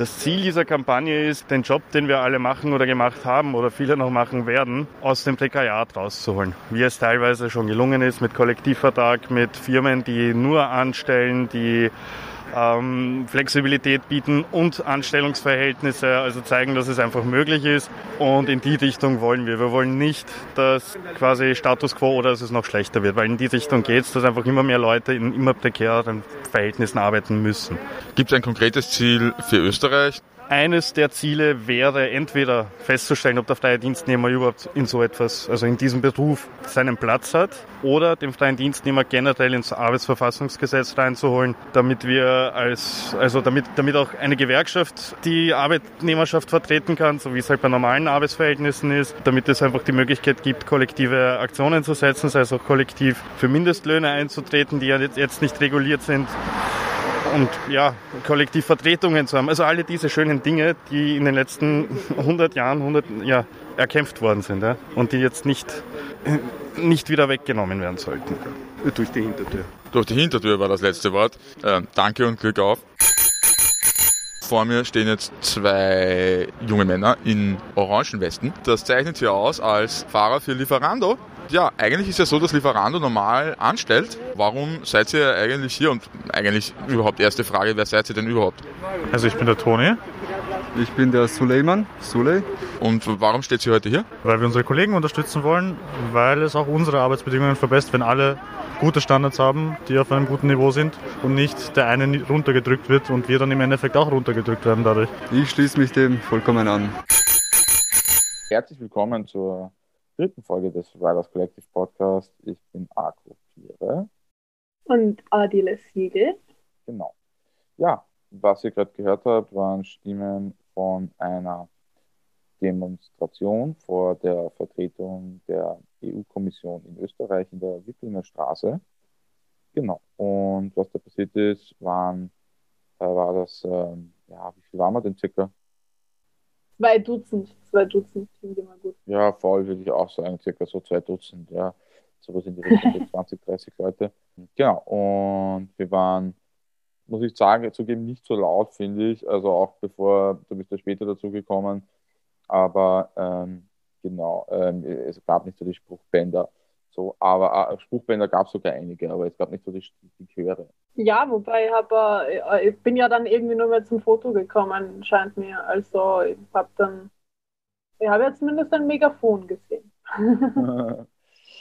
Das Ziel dieser Kampagne ist, den Job, den wir alle machen oder gemacht haben oder viele noch machen werden, aus dem Prekariat rauszuholen. Wie es teilweise schon gelungen ist mit Kollektivvertrag, mit Firmen, die nur anstellen, die ähm, Flexibilität bieten und Anstellungsverhältnisse, also zeigen, dass es einfach möglich ist. Und in die Richtung wollen wir. Wir wollen nicht, dass quasi Status quo oder dass es noch schlechter wird, weil in die Richtung geht es, dass einfach immer mehr Leute in immer prekäreren Verhältnissen arbeiten müssen. Gibt es ein konkretes Ziel für Österreich? Eines der Ziele wäre entweder festzustellen, ob der freie Dienstnehmer überhaupt in so etwas, also in diesem Beruf seinen Platz hat, oder den freien Dienstnehmer generell ins Arbeitsverfassungsgesetz reinzuholen, damit wir als, also damit, damit auch eine Gewerkschaft die Arbeitnehmerschaft vertreten kann, so wie es halt bei normalen Arbeitsverhältnissen ist, damit es einfach die Möglichkeit gibt, kollektive Aktionen zu setzen, sei es auch kollektiv für Mindestlöhne einzutreten, die ja jetzt nicht reguliert sind und ja, Kollektivvertretungen zu haben. Also alle diese schönen Dinge, die in den letzten 100 Jahren 100, ja, erkämpft worden sind ja, und die jetzt nicht, nicht wieder weggenommen werden sollten. Durch die Hintertür. Durch die Hintertür war das letzte Wort. Äh, danke und Glück auf. Vor mir stehen jetzt zwei junge Männer in Orangenwesten. Das zeichnet sie aus als Fahrer für Lieferando ja, eigentlich ist ja so, dass Lieferando normal anstellt. Warum seid ihr eigentlich hier? Und eigentlich überhaupt erste Frage, wer seid ihr denn überhaupt? Also ich bin der Toni. Ich bin der Suleiman, Suley. Und warum steht sie heute hier? Weil wir unsere Kollegen unterstützen wollen, weil es auch unsere Arbeitsbedingungen verbessert, wenn alle gute Standards haben, die auf einem guten Niveau sind und nicht der eine runtergedrückt wird und wir dann im Endeffekt auch runtergedrückt werden dadurch. Ich schließe mich dem vollkommen an. Herzlich willkommen zur dritten Folge des Riders Collective Podcast. Ich bin Arco Piere. Und Adile Siegel. Genau. Ja, was ihr gerade gehört habt, waren Stimmen von einer Demonstration vor der Vertretung der EU-Kommission in Österreich in der Wicklinger Straße. Genau. Und was da passiert ist, waren, äh, war das, äh, ja, wie viel waren wir denn circa? Zwei Dutzend, zwei Dutzend klingt immer gut. Ja, voll würde ich auch sagen, circa so zwei Dutzend, ja. Sowas in die Richtung, 20, 30 Leute. Genau, und wir waren, muss ich sagen, zugeben, nicht so laut, finde ich. Also auch bevor, du bist ja später dazu gekommen. Aber ähm, genau, ähm, es gab nicht so die Spruchbänder. So, aber äh, Spruchbänder gab es sogar einige, aber es gab nicht so die, die Chöre. Ja, wobei ich, hab, äh, ich bin ja dann irgendwie nur mehr zum Foto gekommen, scheint mir. Also ich habe dann, ich habe ja zumindest ein Megafon gesehen.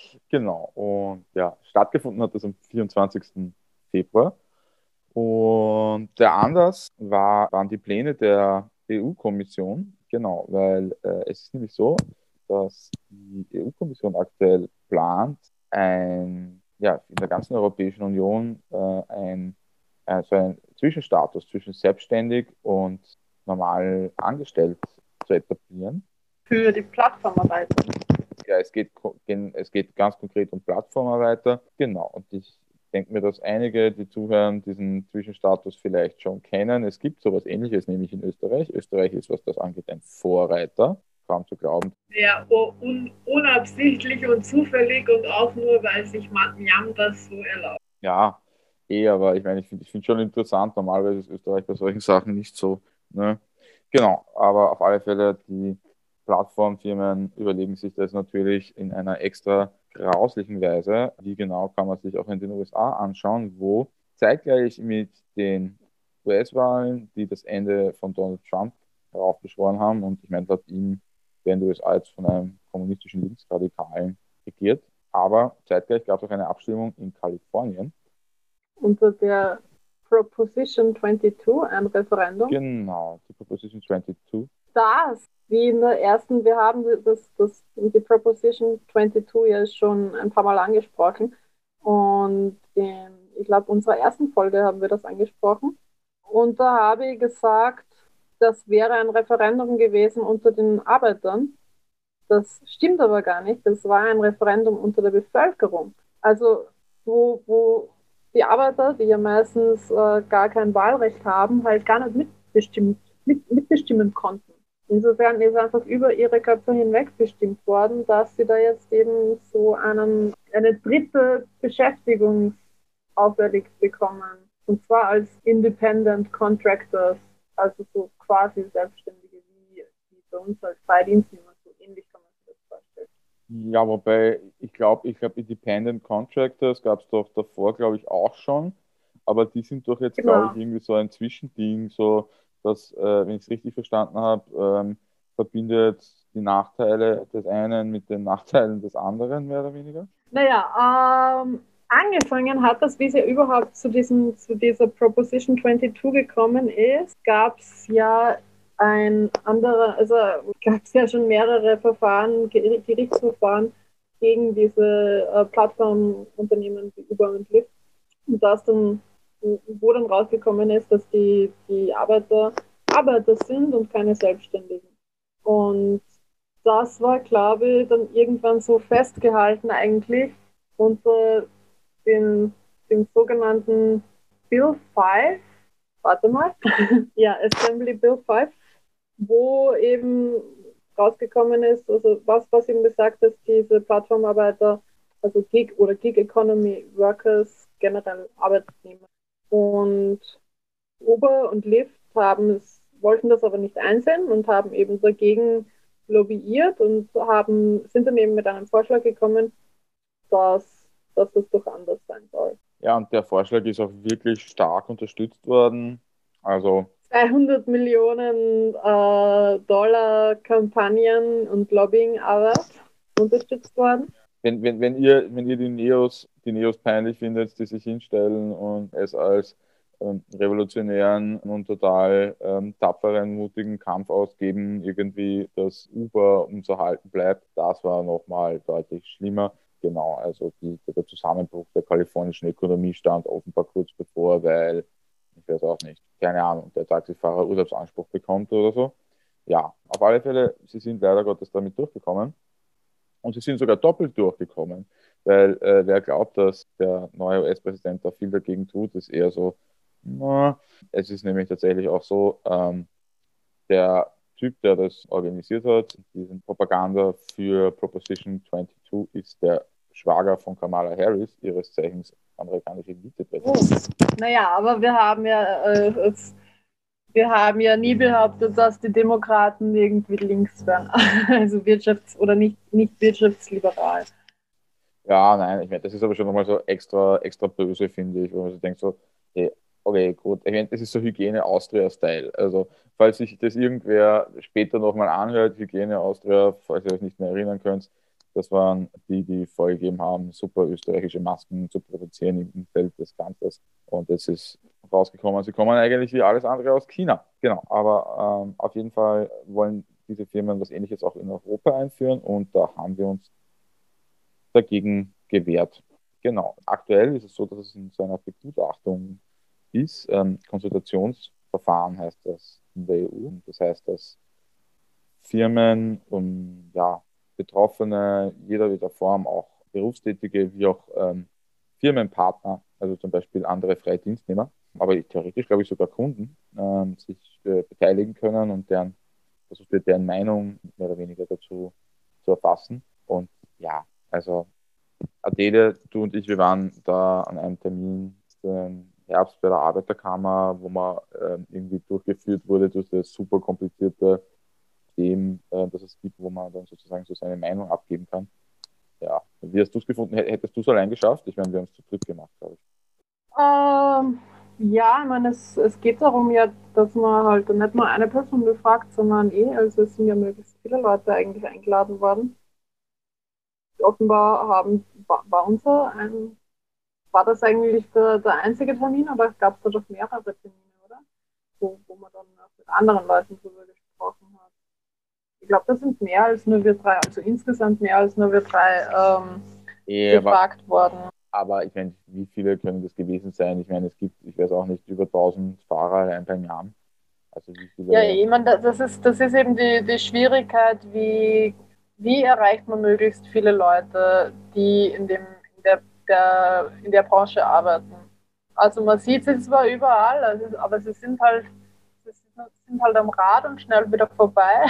genau, und ja, stattgefunden hat das am 24. Februar. Und der Anlass war, waren die Pläne der EU-Kommission, genau, weil äh, es ist nämlich so, dass die EU-Kommission aktuell plant, ein, ja, in der ganzen Europäischen Union äh, ein, äh, so einen Zwischenstatus zwischen selbstständig und normal angestellt zu etablieren. Für die Plattformarbeiter. Ja, es geht, es geht ganz konkret um Plattformarbeiter. Genau. Und ich denke mir, dass einige, die zuhören, diesen Zwischenstatus vielleicht schon kennen. Es gibt sowas ähnliches nämlich in Österreich. Österreich ist, was das angeht, ein Vorreiter kaum zu glauben. Ja, un unabsichtlich und zufällig und auch nur, weil sich Jam das so erlaubt. Ja, eh, aber ich meine, ich finde es schon interessant. Normalerweise ist Österreich bei solchen Sachen nicht so. Ne? Genau, aber auf alle Fälle, die Plattformfirmen überlegen sich das natürlich in einer extra grauslichen Weise. Wie genau kann man sich auch in den USA anschauen, wo zeitgleich mit den US-Wahlen, die das Ende von Donald Trump heraufbeschworen haben, und ich meine, laut ihm werden die USA jetzt von einem kommunistischen Linksradikalen regiert. Aber zeitgleich gab es auch eine Abstimmung in Kalifornien. Unter der Proposition 22, ein Referendum. Genau, die Proposition 22. Das, wie in der ersten, wir haben das, das, die Proposition 22 ja schon ein paar Mal angesprochen. Und in, ich glaube, unserer ersten Folge haben wir das angesprochen. Und da habe ich gesagt, das wäre ein Referendum gewesen unter den Arbeitern. Das stimmt aber gar nicht. Das war ein Referendum unter der Bevölkerung. Also wo, wo die Arbeiter, die ja meistens äh, gar kein Wahlrecht haben, halt gar nicht mitbestimmt, mit, mitbestimmen konnten. Insofern ist einfach über ihre Köpfe hinweg bestimmt worden, dass sie da jetzt eben so einen, eine dritte Beschäftigung auferlegt bekommen. Und zwar als Independent Contractors also so quasi Selbstständige wie, wie bei uns als Freidienstnehmer, so ähnlich kann man sich das vorstellen. Ja, wobei ich glaube, ich glaube, Independent Contractors gab es doch davor, glaube ich, auch schon. Aber die sind doch jetzt, Genau. glaube ich, irgendwie so ein Zwischending, so dass, äh, wenn ich es richtig verstanden habe, ähm, verbindet die Nachteile des einen mit den Nachteilen des anderen, mehr oder weniger. Naja, ähm, angefangen hat das, wie es ja überhaupt zu, diesem, zu dieser Proposition 22 gekommen ist, gab es ja ein anderer, also gab es ja schon mehrere Verfahren, Ger- Gerichtsverfahren gegen diese äh, Plattformunternehmen wie Uber und Lyft. Und das dann, wo dann rausgekommen ist, dass die, die Arbeiter Arbeiter sind und keine Selbstständigen. Und das war, glaube ich, dann irgendwann so festgehalten eigentlich unter den, dem sogenannten Bill 5, warte mal, ja, Assembly Bill 5, wo eben rausgekommen ist, also was, was eben besagt, dass diese Plattformarbeiter, also Gig oder Gig Economy Workers generell Arbeitnehmer und Uber und Lyft haben es, wollten das aber nicht einsehen und haben eben dagegen lobbyiert und haben, sind dann eben mit einem Vorschlag gekommen, dass, dass das doch anders sein soll. Ja, und der Vorschlag ist auch wirklich stark unterstützt worden. Also 200 Millionen äh, Dollar Kampagnen und Lobbyingarbeit unterstützt worden. wenn, wenn, wenn ihr, wenn ihr die Neos, die Neos peinlich findet, die sich hinstellen und es als ähm, revolutionären und total ähm, tapferen, mutigen Kampf ausgeben, irgendwie, dass Uber uns erhalten bleibt, das war nochmal deutlich schlimmer. Genau, also die, der Zusammenbruch der kalifornischen Ökonomie stand offenbar kurz bevor, weil, ich weiß auch nicht, keine Ahnung, der Taxifahrer Urlaubsanspruch bekommt oder so. Ja, auf alle Fälle, sie sind leider Gottes damit durchgekommen. Und sie sind sogar doppelt durchgekommen, weil äh, wer glaubt, dass der neue US-Präsident da viel dagegen tut, ist eher so, na, es ist nämlich tatsächlich auch so, ähm, der Typ, der das organisiert hat, diesen Propaganda für Proposition 22, ist der Schwager von Kamala Harris, ihres Zeichens amerikanische Oh. Vizepräsidentin. Naja, aber wir haben ja äh, wir haben ja nie behauptet, dass die Demokraten irgendwie links wären. Also wirtschafts- oder nicht, nicht wirtschaftsliberal. Ja, nein, ich meine, das ist aber schon nochmal so extra, extra böse, finde ich, wo man so denkt, so, hey, okay, gut, ich meine, das ist so Hygiene Austria-Style. Also, falls sich das irgendwer später nochmal anhört, Hygiene Austria, falls ihr euch nicht mehr erinnern könnt, das waren die, die vorgegeben haben, super österreichische Masken zu produzieren im Umfeld des Kanzlers. Und es ist rausgekommen, sie kommen eigentlich wie alles andere aus China. Genau, aber ähm, auf jeden Fall wollen diese Firmen was Ähnliches auch in Europa einführen und da haben wir uns dagegen gewehrt. Genau. Aktuell ist es so, dass es in so einer Begutachtung ist. Ähm, Konsultationsverfahren heißt das in der EU. Das heißt, dass Firmen und ja, Betroffene jeder wieder Form, auch Berufstätige wie auch ähm, Firmenpartner, also zum Beispiel andere Freidienstnehmer, aber theoretisch glaube ich sogar Kunden, ähm, sich äh, beteiligen können und deren versucht wird, deren Meinung mehr oder weniger dazu zu erfassen. Und ja, also Adele, du und ich, wir waren da an einem Termin im Herbst bei der Arbeiterkammer, wo man ähm, irgendwie durchgeführt wurde durch das super komplizierte System, äh, das es gibt, wo man dann sozusagen so seine Meinung abgeben kann. Ja, wie hast du es gefunden? Hättest du es allein geschafft? Ich meine, wir haben es zu dritt gemacht, glaube ich. Ähm, ja, ich meine, es, es geht darum ja, dass man halt nicht nur eine Person befragt, sondern eh, also es sind ja möglichst viele Leute eigentlich eingeladen worden. Offenbar haben, war, war unser ein, war das eigentlich der, der einzige Termin gab es da doch mehrere Termine, oder? Wo, wo man dann auch mit anderen Leuten drüber gesprochen hat. Ich glaube, das sind mehr als nur wir drei, also insgesamt mehr als nur wir drei ähm, Ja, aber, gefragt worden. aber ich meine, wie viele können das gewesen sein? Ich meine, es gibt, ich weiß auch nicht, über 1000 Fahrer allein beim Jahr. Also wie viele. Ja, ich meine, das ist, das ist eben die, die Schwierigkeit, wie, wie erreicht man möglichst viele Leute, die in, dem, in, der, der, in der Branche arbeiten. Also man sieht sie zwar überall, also, aber sie sind halt sie sind halt am Rad und schnell wieder vorbei.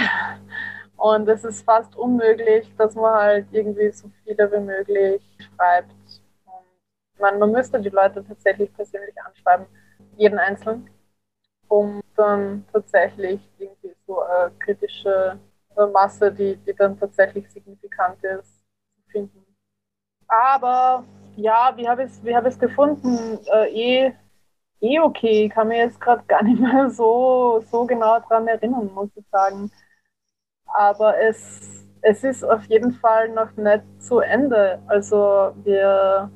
Und es ist fast unmöglich, dass man halt irgendwie so viele wie möglich schreibt. Und ich man müsste die Leute tatsächlich persönlich anschreiben, jeden Einzelnen. um dann tatsächlich irgendwie so eine kritische Masse, die, die dann tatsächlich signifikant ist, zu finden. Aber ja, wie habe ich es hab gefunden? Äh, eh, eh okay. Ich kann mir jetzt gerade gar nicht mehr so, so genau daran erinnern, muss ich sagen. Aber es, es ist auf jeden Fall noch nicht zu Ende. Also wir,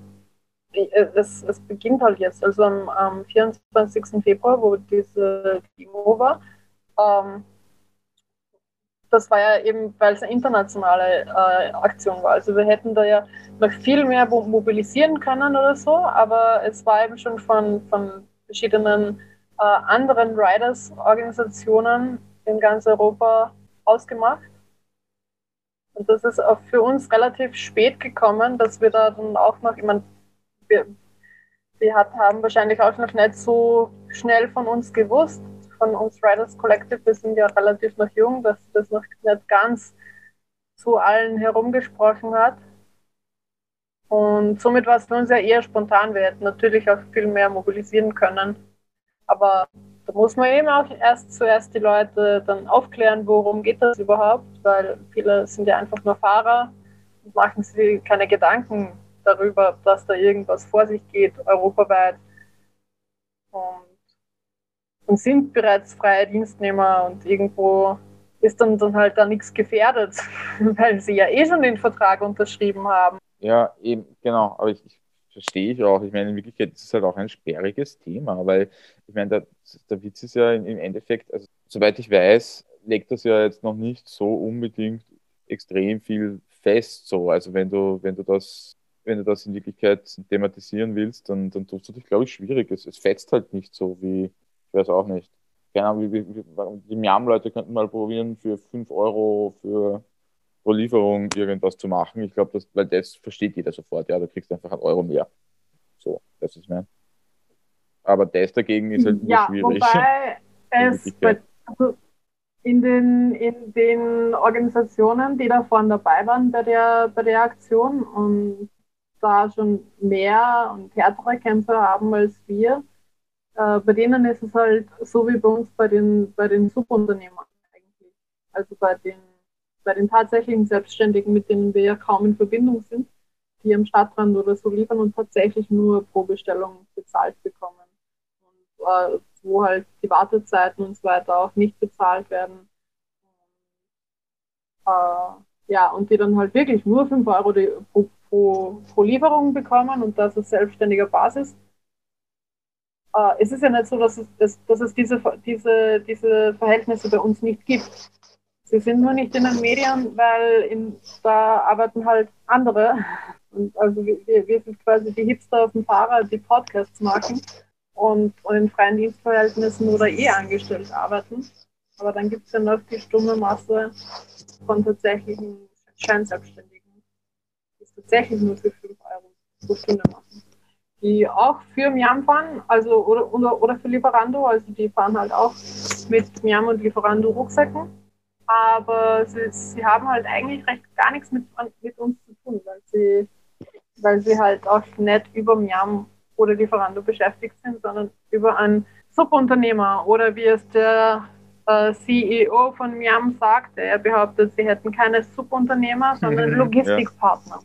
es, es beginnt halt jetzt, also am, am 24. Februar, wo diese Demo war. Ähm, das war ja eben, weil es eine internationale äh, Aktion war. Also wir hätten da ja noch viel mehr mobilisieren können oder so, aber es war eben schon von, von verschiedenen äh, anderen Riders-Organisationen in ganz Europa ausgemacht. Und das ist auch für uns relativ spät gekommen, dass wir da dann auch noch, ich meine, wir, wir hat, haben wahrscheinlich auch noch nicht so schnell von uns gewusst, von uns Riders Collective, wir sind ja relativ noch jung, dass das noch nicht ganz zu allen herumgesprochen hat. Und somit war es für uns ja eher spontan. Wir hätten natürlich auch viel mehr mobilisieren können. Aber da muss man eben auch erst zuerst die Leute dann aufklären, worum geht das überhaupt, weil viele sind ja einfach nur Fahrer und machen sich keine Gedanken darüber, dass da irgendwas vor sich geht, europaweit. Und und sind bereits freie Dienstnehmer und irgendwo ist dann, dann halt da nichts gefährdet, weil sie ja eh schon den Vertrag unterschrieben haben. Ja, eben, genau, aber ich, ich verstehe ich auch. Ich meine, in Wirklichkeit ist es halt auch ein sperriges Thema, weil ich meine, der, der Witz ist ja im Endeffekt, also soweit ich weiß, legt das ja jetzt noch nicht so unbedingt extrem viel fest. So. Also wenn du, wenn du das, wenn du das in Wirklichkeit thematisieren willst, dann, dann tust du dich, glaube ich, schwierig. Es, es fetzt halt nicht so wie, ich weiß auch nicht. Keine Ahnung, die Miam-Leute könnten mal probieren, für 5 Euro für pro Lieferung irgendwas zu machen. Ich glaube, das, weil das versteht jeder sofort, ja, du kriegst einfach einen Euro mehr. So, das ist mein. Aber das dagegen ist halt ja, schwierig. Wobei es bei, also in, den, in den Organisationen, die da vorne dabei waren bei der, bei der Aktion und da schon mehr und härtere Kämpfe haben als wir, äh, bei denen ist es halt so wie bei uns bei den, bei den Subunternehmern eigentlich. Also bei den, bei den tatsächlichen Selbstständigen, mit denen wir ja kaum in Verbindung sind, die am Stadtrand oder so liefern und tatsächlich nur pro Bestellung bezahlt bekommen. Und äh, wo halt die Wartezeiten und so weiter auch nicht bezahlt werden. Äh, ja, und die dann halt wirklich nur 5 Euro die, pro, pro, pro Lieferung bekommen und das auf selbstständiger Basis äh, es ist ja nicht so, dass es, dass, dass es diese, diese, diese Verhältnisse bei uns nicht gibt. Sie sind nur nicht in den Medien, weil in, da arbeiten halt andere. Und also wir, wir sind quasi die Hipster auf dem Fahrrad, die Podcasts machen und, und in freien Dienstverhältnissen oder eh angestellt arbeiten. Aber dann gibt es ja noch die stumme Masse von tatsächlichen Scheinselbstständigen, die es tatsächlich nur für 5 Euro pro Stunde machen die auch für Miam fahren, also oder, oder, oder für Lieferando, also die fahren halt auch mit Miam und Lieferando Rucksäcken. Aber sie, sie haben halt eigentlich recht gar nichts mit, mit uns zu tun, weil sie, weil sie halt auch nicht über Miam oder Lieferando beschäftigt sind, sondern über einen Subunternehmer oder wie es der äh, CEO von Miam sagte. Er behauptet, sie hätten keine Subunternehmer, sondern Logistikpartner.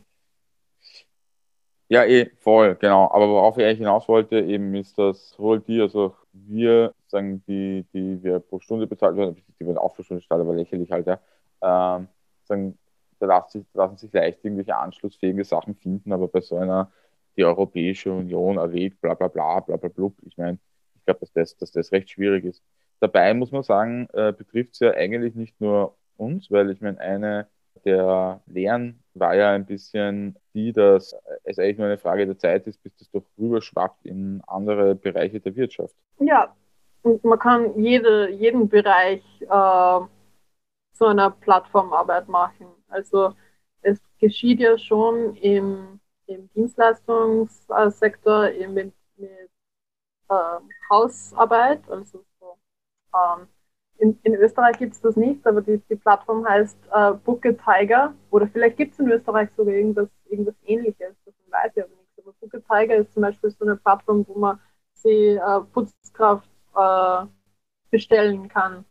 Ja. Eh, voll, genau. Aber worauf ich eigentlich hinaus wollte, eben ist, dass sowohl die, also wir, sagen, die, die wir pro Stunde bezahlt werden, die werden auch pro Stunde bezahlt, aber lächerlich halt, ja, ähm, sagen, da lassen sich, lassen sich leicht irgendwelche anschlussfähige Sachen finden, aber bei so einer, die Europäische Union erwägt, bla bla bla, bla bla blub, ich meine, ich glaube, dass das, dass das recht schwierig ist. Dabei muss man sagen, äh, betrifft es ja eigentlich nicht nur uns, weil ich meine, eine der Lehren war ja ein bisschen die, dass es eigentlich nur eine Frage der Zeit ist, bis das doch rüberschwappt in andere Bereiche der Wirtschaft. Ja, und man kann jede, jeden Bereich äh, zu einer Plattformarbeit machen. Also es geschieht ja schon im, im Dienstleistungssektor, eben mit, mit äh, Hausarbeit, also so, ähm, in, in Österreich gibt es das nicht, aber die, die Plattform heißt äh, Booke Tiger oder vielleicht gibt es in Österreich sogar irgendwas, irgendwas ähnliches, das weiß ich aber nicht. Aber Booke Tiger ist zum Beispiel so eine Plattform, wo man sie äh, Putzkraft äh, bestellen kann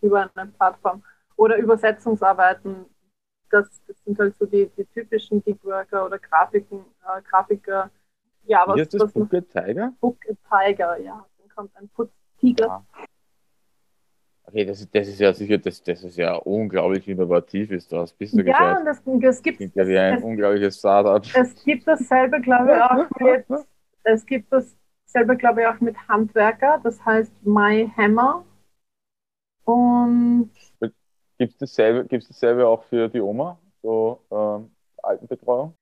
über eine Plattform. Oder Übersetzungsarbeiten. Das, das sind halt so die, die typischen Gigworker oder Grafiken, äh, Grafiker. Ja, was, Wie heißt das? was Book a Tiger? Book a Tiger, ja. Dann kommt ein Putztiger. Ah. Okay, das, das ist ja sicher, das, das ist ja unglaublich innovativ, ist das. Bist du ja, und das, das gibt es. ja wie ein es, unglaubliches Startup. Es gibt dasselbe, glaube ich, auch mit, es gibt dasselbe, glaube ich, auch mit Handwerker, das heißt My Hammer. Und gibt es dasselbe, gibt's dasselbe auch für die Oma, so ähm, Altenbetreuung?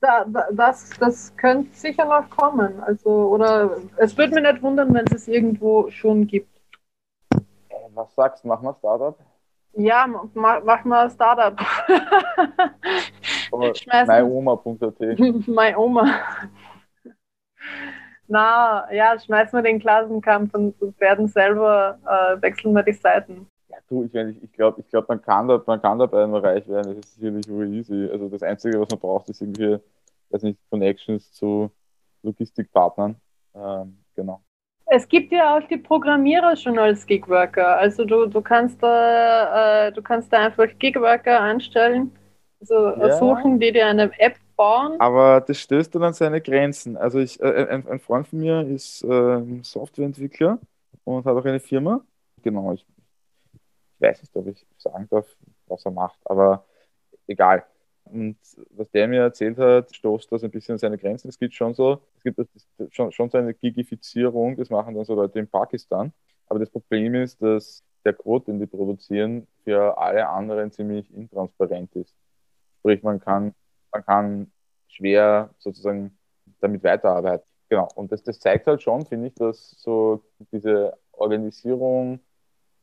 Da, da, das, das könnte sicher noch kommen. Also, oder es würde mich nicht wundern, wenn es es irgendwo schon gibt. Was sagst du, machen wir Startup? Ja, mach, mach mal Startup. myoma.at My Oma. Na, ja, schmeißen wir den Klassenkampf und werden selber, äh, wechseln wir die Seiten. Ja, du, ich, ich, ich glaube, ich glaub, man, kann da, man kann dabei immer reich werden, das ist sicherlich easy. Also das Einzige, was man braucht, ist irgendwie, weiß nicht, Connections zu Logistikpartnern. Ähm, genau. Es gibt ja auch die Programmierer schon als Gigworker. Also du, du kannst da äh, du kannst da einfach Gigworker anstellen, also ja. suchen, die dir eine App bauen. Aber das stößt dann an seine Grenzen. Also ich, äh, ein, ein, Freund von mir ist äh, Softwareentwickler und hat auch eine Firma. Genau, ich, ich weiß nicht, ob ich sagen darf, was er macht, aber egal. Und was der mir erzählt hat, stoßt das ein bisschen an seine Grenzen. Es gibt schon so, es gibt schon, schon so eine Gigifizierung, das machen dann so Leute in Pakistan. Aber das Problem ist, dass der Code, den die produzieren, für alle anderen ziemlich intransparent ist. Sprich, man kann, man kann schwer sozusagen damit weiterarbeiten. Genau. Und das, das zeigt halt schon, finde ich, dass so diese Organisierung,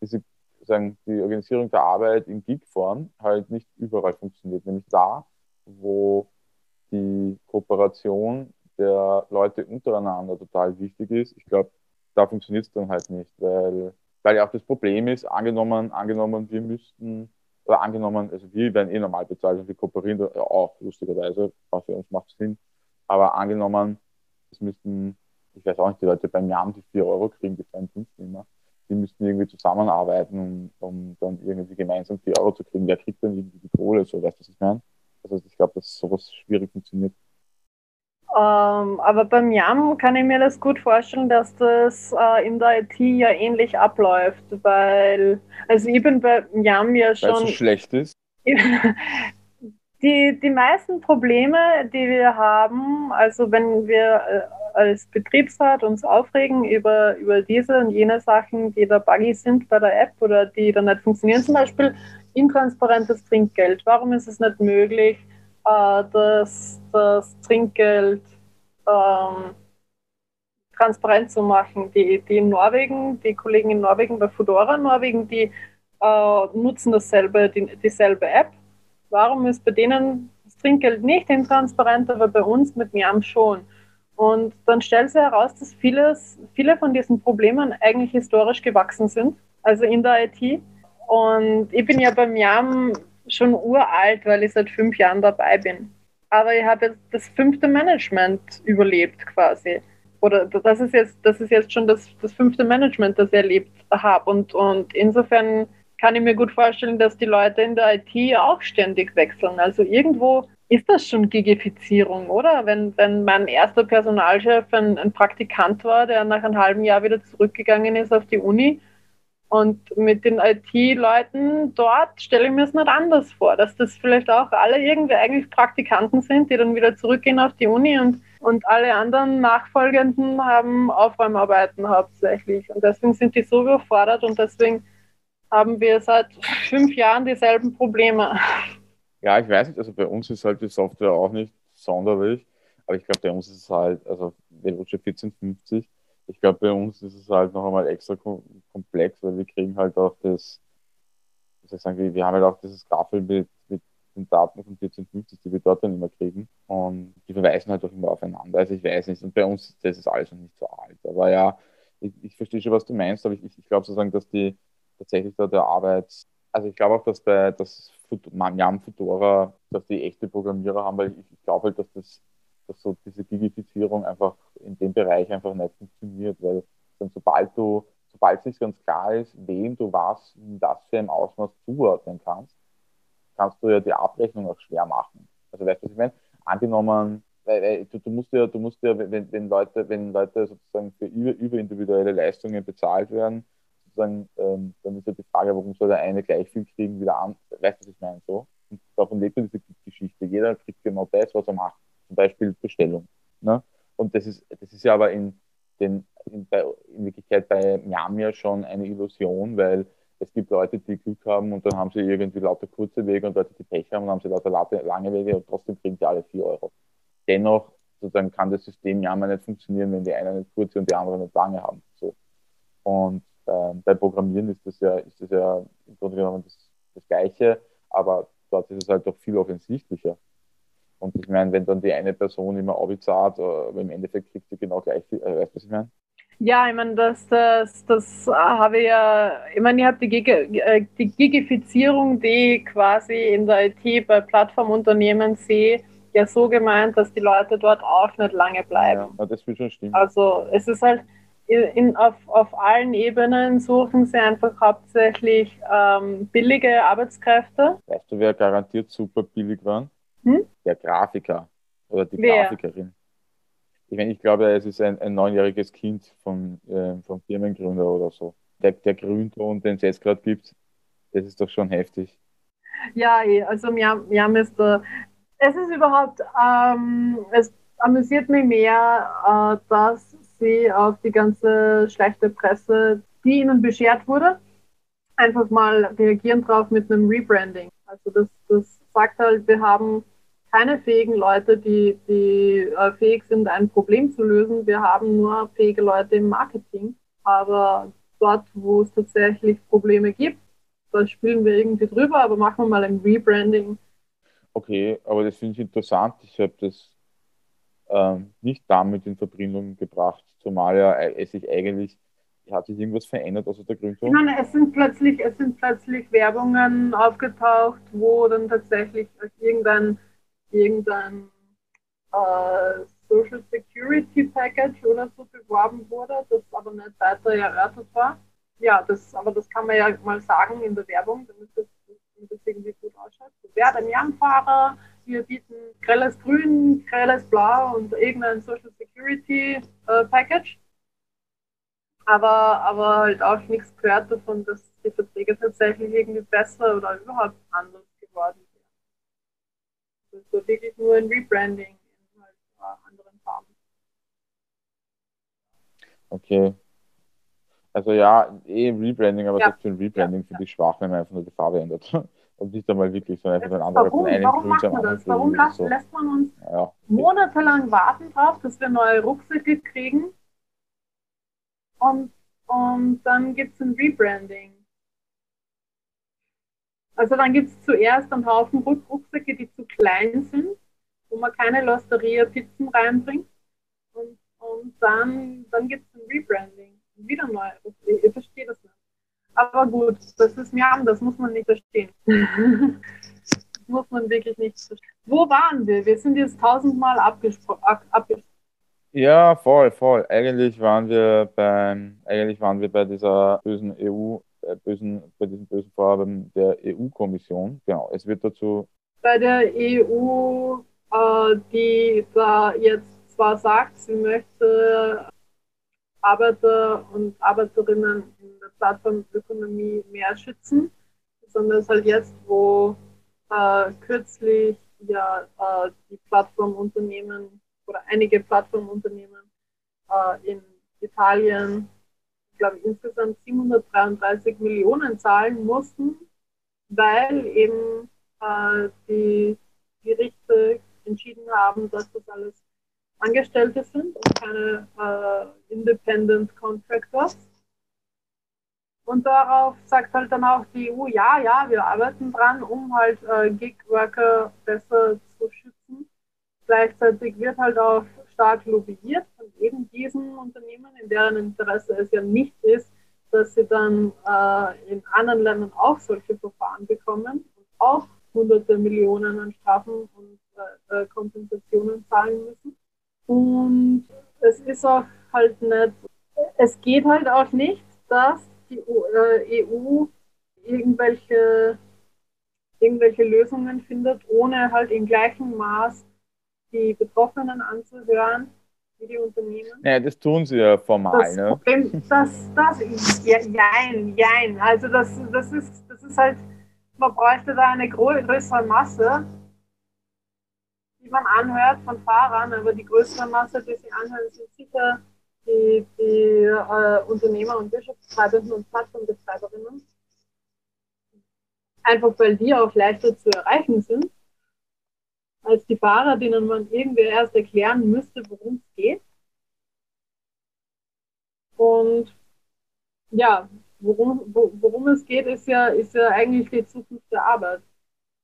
diese sagen, die Organisierung der Arbeit in Gig-Form halt nicht überall funktioniert. Nämlich da, wo die Kooperation der Leute untereinander total wichtig ist. Ich glaube, da funktioniert es dann halt nicht, weil, weil ja auch das Problem ist, angenommen, angenommen, wir müssten, oder angenommen, also wir werden eh normal bezahlt und wir kooperieren da auch lustigerweise, auch für uns macht es Sinn, aber angenommen, es müssten, ich weiß auch nicht, die Leute beim Jam die 4 Euro kriegen, die freien Dienstnehmer, die müssten irgendwie zusammenarbeiten, um, um dann irgendwie gemeinsam die Euro zu kriegen. Wer kriegt dann irgendwie die Kohle? So, weißt du, was ich meine? Also ich glaube, dass sowas schwierig funktioniert. Ähm, aber beim YAM kann ich mir das gut vorstellen, dass das äh, in der IT ja ähnlich abläuft, weil, also ich bin beim YAM ja schon. Weil es so schlecht ist? die, die meisten Probleme, die wir haben, also wenn wir äh, als Betriebsrat uns aufregen über, über diese und jene Sachen, die da buggy sind bei der App oder die dann nicht funktionieren. Zum Beispiel intransparentes Trinkgeld. Warum ist es nicht möglich, äh, dass das Trinkgeld ähm, transparent zu machen? Die, die in Norwegen, die Kollegen in Norwegen bei Fedora Norwegen, die äh, nutzen dasselbe, die, dieselbe App. Warum ist bei denen das Trinkgeld nicht intransparent, aber bei uns mit Miam schon? Und dann stellt sich heraus, dass vieles, viele von diesen Problemen eigentlich historisch gewachsen sind, also in der IT. Und ich bin ja beim YAM schon uralt, weil ich seit fünf Jahren dabei bin. Aber ich habe jetzt das fünfte Management überlebt quasi. Oder das ist jetzt, das ist jetzt schon das, das fünfte Management, das ich erlebt habe. Und, und insofern kann ich mir gut vorstellen, dass die Leute in der IT auch ständig wechseln. Also irgendwo ist das schon Gigifizierung, oder? Wenn, wenn mein erster Personalchef ein, ein, Praktikant war, der nach einem halben Jahr wieder zurückgegangen ist auf die Uni und mit den IT-Leuten dort stelle ich mir es nicht anders vor, dass das vielleicht auch alle irgendwie eigentlich Praktikanten sind, die dann wieder zurückgehen auf die Uni und, und alle anderen Nachfolgenden haben Aufräumarbeiten hauptsächlich. Und deswegen sind die so überfordert und deswegen haben wir seit fünf Jahren dieselben Probleme. Ja, ich weiß nicht, also bei uns ist halt die Software auch nicht sonderlich, aber ich glaube, bei uns ist es halt, also Veloce 1450, ich glaube, bei uns ist es halt noch einmal extra komplex, weil wir kriegen halt auch das, wie soll ich sagen, wir haben halt auch dieses Gaffel mit, mit den Daten von 1450, die wir dort dann immer kriegen. Und die verweisen halt auch immer aufeinander. Also ich weiß nicht. Und bei uns das ist alles noch nicht so alt. Aber ja, ich, ich verstehe schon, was du meinst, aber ich, ich glaube sozusagen, dass die tatsächlich da der Arbeits, also ich glaube auch, dass bei das Jan Fedora, dass die echte Programmierer haben, weil ich, ich glaube halt, dass das dass so diese Gigifizierung einfach in dem Bereich einfach nicht funktioniert, weil dann sobald du sobald es nicht ganz klar ist, wem du was in das für ein Ausmaß zuordnen kannst, kannst du ja die Abrechnung auch schwer machen. Also weißt du, was ich meine? Angenommen, weil, weil, du, du, musst ja, du musst ja, wenn, wenn Leute, wenn Leute sozusagen für über, überindividuelle Leistungen bezahlt werden, sozusagen, ähm, dann ist ja die Frage, warum soll der eine gleich viel kriegen wie der andere? Weißt du, was ich meine? So? Und davon lebt ja diese Geschichte. Jeder kriegt genau das, was er macht. Zum Beispiel Bestellung. Ne? Und das ist, das ist ja aber in, den, in, bei, in Wirklichkeit bei Miam ja schon eine Illusion, weil es gibt Leute, die Glück haben und dann haben sie irgendwie lauter kurze Wege und Leute, die Pech haben und haben sie lauter lange Wege und trotzdem kriegen sie alle 4 Euro. Dennoch sozusagen kann das System ja nicht funktionieren, wenn die einen nicht kurze und die anderen nicht lange haben. So. Und ähm, bei Programmieren ist das ja, ist das ja im Grunde genommen das, das Gleiche, aber dort ist es halt doch viel offensichtlicher. Und ich meine, wenn dann die eine Person immer Abi zahlt, äh, aber im Endeffekt kriegt sie genau gleich viel, äh, weißt du, was ich meine? Ja, ich meine, das, das, das habe ich ja, ich meine, ich habe die, Gig äh, die Gigifizierung, die quasi in der IT bei Plattformunternehmen sehe, ja so gemeint, dass die Leute dort auch nicht lange bleiben. Ja, das wird schon stimmen. Also es ist halt, in, auf, auf allen Ebenen suchen sie einfach hauptsächlich ähm, billige Arbeitskräfte. Weißt du, wer garantiert super billig war? Hm? Der Grafiker oder die Wer? Grafikerin. Ich meine, ich glaube, es ist ein, ein neunjähriges Kind vom, äh, vom Firmengründer oder so. Der, der Grünton, den es jetzt gerade gibt, das ist doch schon heftig. Ja, eh, also haben jetzt, äh, es ist überhaupt, ähm, es amüsiert mich mehr, äh, dass sie auf die ganze schlechte Presse, die ihnen beschert wurde, einfach mal reagieren drauf mit einem Rebranding. Also das, das sagt halt, wir haben keine fähigen Leute, die, die äh, fähig sind, ein Problem zu lösen. Wir haben nur fähige Leute im Marketing. Aber dort, wo es tatsächlich Probleme gibt, da spielen wir irgendwie drüber, aber machen wir mal ein Rebranding. Okay, aber das finde ich interessant. Ich habe das ähm, nicht damit in Verbindung gebracht, zumal ja es sich eigentlich, hat sich irgendwas verändert außer der Gründung? Ich meine, es sind plötzlich, es sind plötzlich Werbungen aufgetaucht, wo dann tatsächlich irgendein, irgendein äh, Social Security Package oder so beworben wurde, das aber nicht weiter erörtert war. Ja, das, aber das kann man ja mal sagen in der Werbung, damit das, damit das irgendwie gut ausschaut. Wer den Jernfahrer, wir bieten grelles Grün, grelles Blau und irgendein Social Security äh, Package. Aber, aber halt auch nichts gehört davon, dass die Verträge tatsächlich irgendwie besser oder überhaupt anders geworden Das war wirklich nur ein Rebranding in halt anderen Farben. Okay. Also ja, eh Rebranding, aber Ja. selbst für ein Rebranding Ja, finde ich schwach, wenn man einfach nur die Farbe ändert. Und nicht einmal wirklich, sondern einfach ein anderer Warum, von einem warum macht man das? Warum lässt, So. lässt man uns Ja. monatelang warten drauf, dass wir neue Rucksäcke kriegen? Und, und dann gibt es ein Rebranding. Also dann gibt es zuerst einen Haufen Ruck- Rucksäcke, die zu klein sind, wo man keine Losteria-Pizzen reinbringt. Und, und dann, dann gibt es ein Rebranding. Wieder neue Rucksäcke. Ich verstehe das nicht. Aber gut, das ist Miam, das muss man nicht verstehen. das muss man wirklich nicht verstehen. Wo waren wir? Wir sind jetzt tausendmal abgesprochen. Ab, abges ja, voll, voll. Eigentlich waren wir beim, eigentlich waren wir bei dieser bösen EU, bösen, bei diesem bösen Vorhaben der EU-Kommission. Genau. Es wird dazu bei der EU, äh, die da jetzt zwar sagt, sie möchte Arbeiter und Arbeiterinnen in der Plattformökonomie mehr schützen, besonders halt jetzt, wo äh, kürzlich ja äh, die Plattformunternehmen oder einige Plattformunternehmen äh, in Italien, ich glaube insgesamt 733 Millionen zahlen mussten, weil eben äh, die Gerichte entschieden haben, dass das alles Angestellte sind und keine äh, Independent Contractors. Und darauf sagt halt dann auch die EU, ja, ja, wir arbeiten dran, um halt äh, Gig-Worker besser zu schützen. Gleichzeitig wird halt auch stark lobbyiert von eben diesen Unternehmen, in deren Interesse es ja nicht ist, dass sie dann äh, in anderen Ländern auch solche Verfahren bekommen und auch hunderte Millionen an Strafen und äh, äh, Kompensationen zahlen müssen. Und es ist auch halt nicht, es geht halt auch nicht, dass die EU irgendwelche, irgendwelche Lösungen findet, ohne halt im gleichen Maß die Betroffenen anzuhören wie die Unternehmen. Ja, das tun sie ja formal, das ne? Problem, das, das, ja, jein, jein. Also das, das, ist, das ist halt, man bräuchte da eine größere Masse, die man anhört von Fahrern, aber die größere Masse, die sie anhören, sind sicher die, die äh, Unternehmer und Wirtschaftsbetreibenden und Plattformbetreiberinnen. Einfach weil die auch leichter zu erreichen sind als die Fahrer, denen man irgendwie erst erklären müsste, worum es geht. Und ja, worum, worum es geht, ist ja, ist ja eigentlich die Zukunft der Arbeit.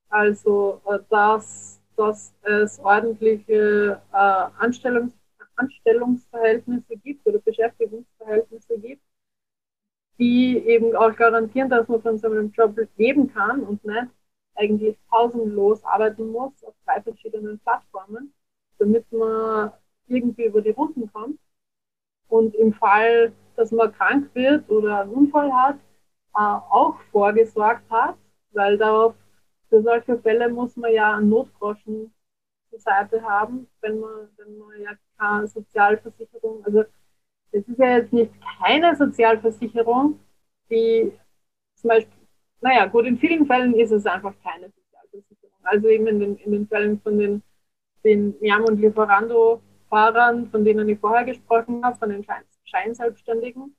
Also, äh, dass, dass es ordentliche äh, Anstellungs Anstellungsverhältnisse gibt oder Beschäftigungsverhältnisse gibt, die eben auch garantieren, dass man von seinem Job leben kann und nicht eigentlich pausenlos arbeiten muss auf drei verschiedenen Plattformen, damit man irgendwie über die Runden kommt. Und im Fall, dass man krank wird oder einen Unfall hat, äh, auch vorgesorgt hat, weil darauf für solche Fälle muss man ja einen Notgroschen zur Seite haben, wenn man, wenn man ja keine Sozialversicherung, also es ist ja jetzt nicht keine Sozialversicherung, die zum Beispiel naja, gut, in vielen Fällen ist es einfach keine Sozialversicherung. Also eben in den, in den Fällen von den, den Miam- und Lieferando-Fahrern, von denen ich vorher gesprochen habe, von den Schein Scheinselbstständigen,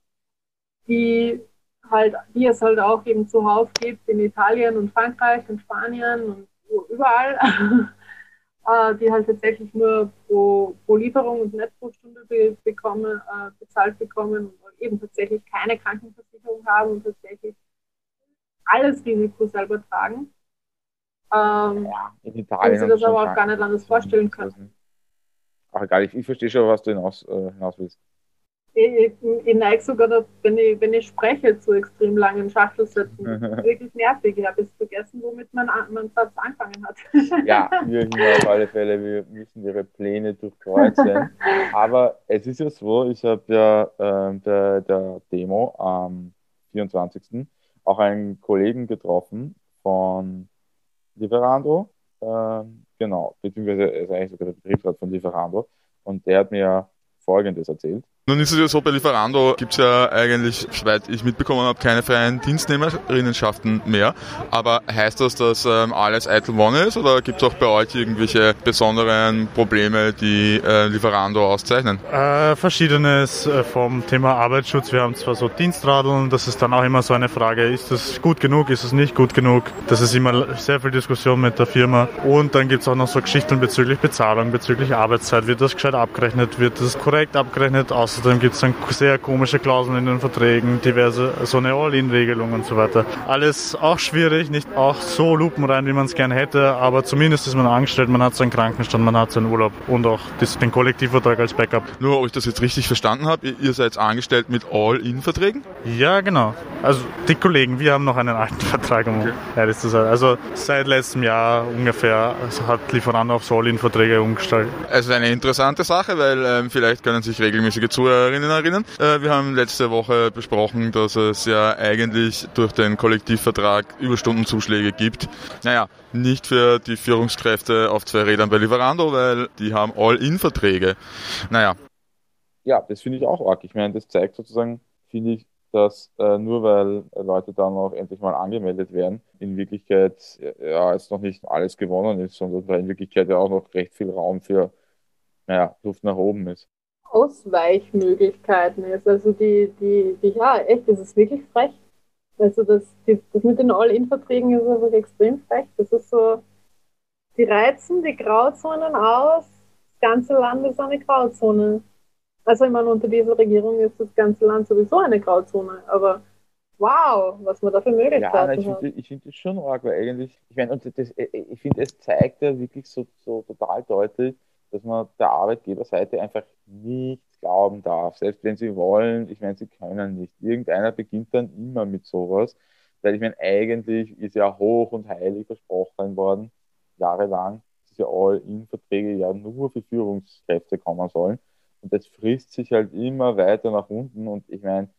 die halt, die es halt auch eben zuhauf gibt in Italien und Frankreich und Spanien und überall, äh, die halt tatsächlich nur pro, pro Lieferung und nicht be bekommen, äh, bezahlt bekommen und eben tatsächlich keine Krankenversicherung haben und tatsächlich alles Risiko selber tragen. Ähm, ja, in Italien. Und sie das aber auch gar nicht anders vorstellen können. Ach egal, ich, ich verstehe schon, was du hinaus, äh, hinaus willst. Ich, ich, ich neige sogar, dass, wenn, ich, wenn ich spreche, zu extrem langen Schachtelsätzen. wirklich nervig. Ich habe jetzt vergessen, womit mein, mein Satz angefangen hat. ja, wir hier auf alle Fälle, wir müssen ihre Pläne durchkreuzen. Aber es ist ja so, ich habe ja äh, der, der Demo am 24 auch einen Kollegen getroffen von Lieferando, äh, genau, beziehungsweise er ist eigentlich sogar der Betriebsrat von Lieferando und der hat mir Folgendes erzählt. Nun ist es ja so, bei Lieferando gibt es ja eigentlich, soweit ich mitbekommen habe, keine freien Dienstnehmerinnenschaften mehr. Aber heißt das, dass ähm, alles Eitel One ist oder gibt es auch bei euch irgendwelche besonderen Probleme, die äh, Lieferando auszeichnen? Äh, verschiedenes äh, vom Thema Arbeitsschutz. Wir haben zwar so Dienstradeln, das ist dann auch immer so eine Frage, ist das gut genug, ist es nicht gut genug? Das ist immer sehr viel Diskussion mit der Firma. Und dann gibt es auch noch so Geschichten bezüglich Bezahlung, bezüglich Arbeitszeit. Wird das gescheit abgerechnet? Wird das korrekt abgerechnet? Außer Außerdem gibt es dann sehr komische Klauseln in den Verträgen, diverse, so eine All-In-Regelung und so weiter. Alles auch schwierig, nicht auch so lupenrein, wie man es gerne hätte, aber zumindest ist man angestellt, man hat seinen Krankenstand, man hat seinen Urlaub und auch den Kollektivvertrag als Backup. Nur, ob ich das jetzt richtig verstanden habe, ihr seid angestellt mit All-In-Verträgen? Ja, genau. Also die Kollegen, wir haben noch einen alten Vertrag, um okay. ehrlich zu sein. Also seit letztem Jahr ungefähr hat Lieferando auf All-In-Verträge umgestellt. Also eine interessante Sache, weil ähm, vielleicht können sich regelmäßige Zuhörer Zuhörerinnen erinnern. Äh, wir haben letzte Woche besprochen, dass es ja eigentlich durch den Kollektivvertrag Überstundenzuschläge gibt. Naja, nicht für die Führungskräfte auf zwei Rädern bei Lieferando, weil die haben All-In-Verträge. Naja. Ja, das finde ich auch arg. Ich meine, das zeigt sozusagen, finde ich, dass äh, nur weil Leute dann auch endlich mal angemeldet werden, in Wirklichkeit ja jetzt noch nicht alles gewonnen ist, sondern da in Wirklichkeit ja auch noch recht viel Raum für naja, Luft nach oben ist. Ausweichmöglichkeiten ist. Also die, die, die, ja, echt, das ist wirklich frech. Also das, die, das mit den All-In-Verträgen ist einfach extrem frech. Das ist so, die reizen die Grauzonen aus. Das ganze Land ist eine Grauzone. Also ich meine, unter dieser Regierung ist das ganze Land sowieso eine Grauzone. Aber wow, was man da für Möglichkeiten ja, ich finde das schon arg, weil eigentlich, ich meine, und das, ich finde, es zeigt ja wirklich so, so total deutlich, dass man der Arbeitgeberseite einfach nichts glauben darf, selbst wenn sie wollen. Ich meine, sie können nicht. Irgendeiner beginnt dann immer mit sowas, weil ich meine, eigentlich ist ja hoch und heilig versprochen worden, jahrelang, dass ja All-In-Verträge ja nur für Führungskräfte kommen sollen. Und das frisst sich halt immer weiter nach unten. Und ich meine,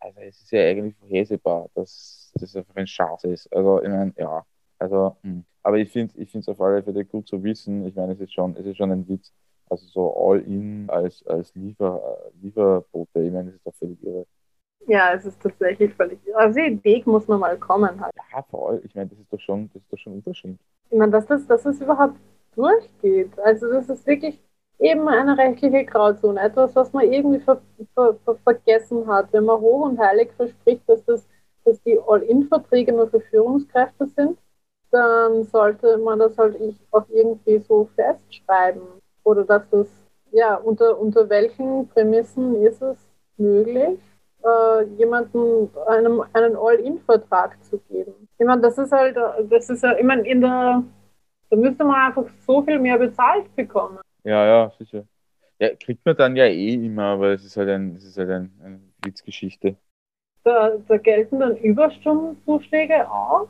also es ist ja eigentlich vorhersehbar, dass das einfach ein Schatz ist. Also, ich meine, ja, also, hm. aber ich finde ich es auf alle Fälle gut zu wissen. Ich meine, es ist schon, es ist schon ein Witz. Also so all-in als, als Liefer, Lieferbote, ich meine, das ist doch völlig irre. Ja, es ist tatsächlich völlig. Also den Weg muss man mal kommen halt. Ja, voll. Ich meine, das ist doch schon, das ist doch schon Unterschied. Ich meine, dass das, dass das überhaupt durchgeht. Also das ist wirklich eben eine rechtliche Grauzone. Etwas, was man irgendwie ver, ver, ver, vergessen hat. Wenn man hoch und heilig verspricht, dass, das, dass die All-In-Verträge nur für Führungskräfte sind, dann sollte man das halt auch irgendwie so festschreiben. Oder dass das, ja, unter, unter welchen Prämissen ist es möglich, äh, jemanden einem, einen All-In-Vertrag zu geben. Ich meine, das ist halt, das ist ja, ich meine, in der, da müsste man einfach so viel mehr bezahlt bekommen. Ja, ja, sicher. Ja, kriegt man dann ja eh immer, aber es ist halt ein, es ist halt ein, eine Witzgeschichte. Da, da gelten dann Überstundenzuschläge auch?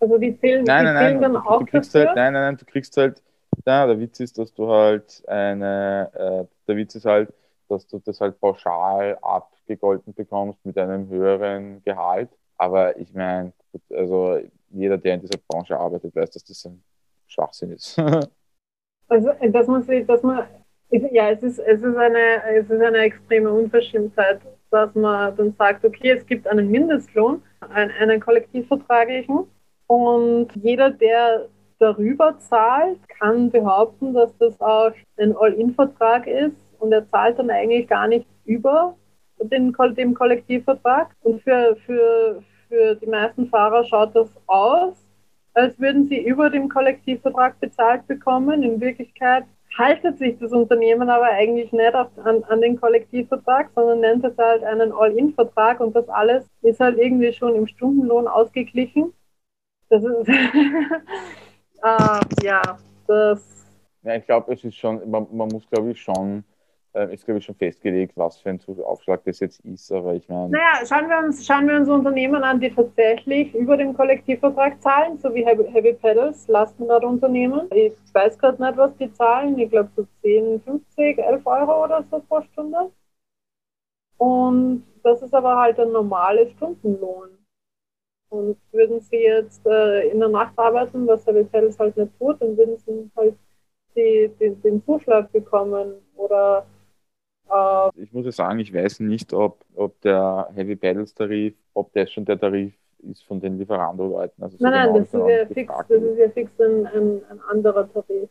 Also die zählen, nein, die nein, zählen nein, dann du, auch du kriegst dafür? halt, nein, nein, nein, du kriegst halt, na, der Witz ist, dass du halt eine, äh, der Witz ist halt, dass du das halt pauschal abgegolten bekommst mit einem höheren Gehalt. Aber ich meine, also jeder, der in dieser Branche arbeitet, weiß, dass das ein Schwachsinn ist. Also, dass man sich, dass man, ja, es ist, es ist eine, es ist eine extreme Unverschämtheit, dass man dann sagt, okay, es gibt einen Mindestlohn, einen, einen kollektivvertraglichen, und jeder, der darüber zahlt, kann behaupten, dass das auch ein All-In-Vertrag ist und er zahlt dann eigentlich gar nicht über den, dem Kollektivvertrag. Und für, für, für die meisten Fahrer schaut das aus, als würden sie über dem Kollektivvertrag bezahlt bekommen. In Wirklichkeit haltet sich das Unternehmen aber eigentlich nicht auf, an, an den Kollektivvertrag, sondern nennt es halt einen All-In-Vertrag und das alles ist halt irgendwie schon im Stundenlohn ausgeglichen. Das ist, äh, ja, das. Ja, ich glaube, es ist schon, man, man muss, glaube ich, schon, äh, ist, glaube ich, schon festgelegt, was für ein Aufschlag das jetzt ist, aber ich meine. Naja, schauen wir, uns, schauen wir uns Unternehmen an, die tatsächlich über den Kollektivvertrag zahlen, so wie Heavy, Heavy Pedals, Lastenradunternehmen. Ich weiß gerade nicht, was die zahlen, ich glaube so 10, 50, 11 Euro oder so pro Stunde. Und das ist aber halt ein normaler Stundenlohn. Und würden sie jetzt äh, in der Nacht arbeiten, was Heavy Pedals halt nicht tut, dann würden sie halt die, die, den Zuschlag bekommen oder äh, ich muss ja sagen, ich weiß nicht, ob, ob der Heavy Pedals Tarif, ob das schon der Tarif ist von den Lieferando-Leuten. Also so nein, nein, genau das ist, ja fix, das ist ja fix ein, ein, ein anderer Tarif.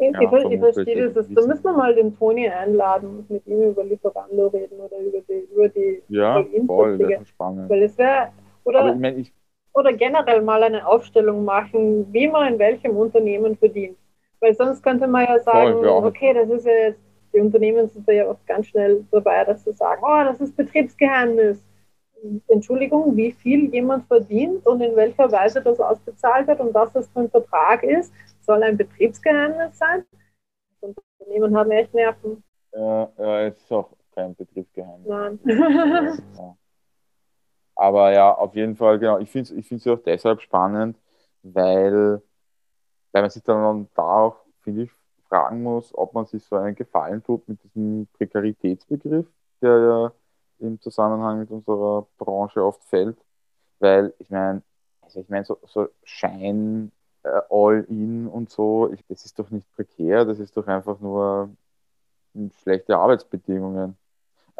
Ich, Ja, ich, ich verstehe das. das Da müssen wir mal den Toni einladen und mit ihm über Lieferando reden oder über die, über die Ja, All-In-Verträge. voll, schon spannend. Weil es wäre, oder, ich meine, ich, oder generell mal eine Aufstellung machen, wie man in welchem Unternehmen verdient. Weil sonst könnte man ja sagen, ja. okay, das ist ja jetzt, die Unternehmen sind da ja oft ganz schnell dabei, dass sie sagen, oh, das ist Betriebsgeheimnis. Entschuldigung, wie viel jemand verdient und in welcher Weise das ausbezahlt wird und was das für ein Vertrag ist, soll ein Betriebsgeheimnis sein. Das Unternehmen haben echt Nerven. ja, ja, es ist auch kein Betriebsgeheimnis. Nein. Ja. Aber ja, auf jeden Fall, genau. Ich finde es ich find's auch deshalb spannend, weil, weil man sich dann da auch, finde ich, fragen muss, ob man sich so einen Gefallen tut mit diesem Prekaritätsbegriff, der ja im Zusammenhang mit unserer Branche oft fällt. Weil, ich meine, also ich meine, so, so Schein, äh, All-In und so, ich, das ist doch nicht prekär, das ist doch einfach nur hm, schlechte Arbeitsbedingungen.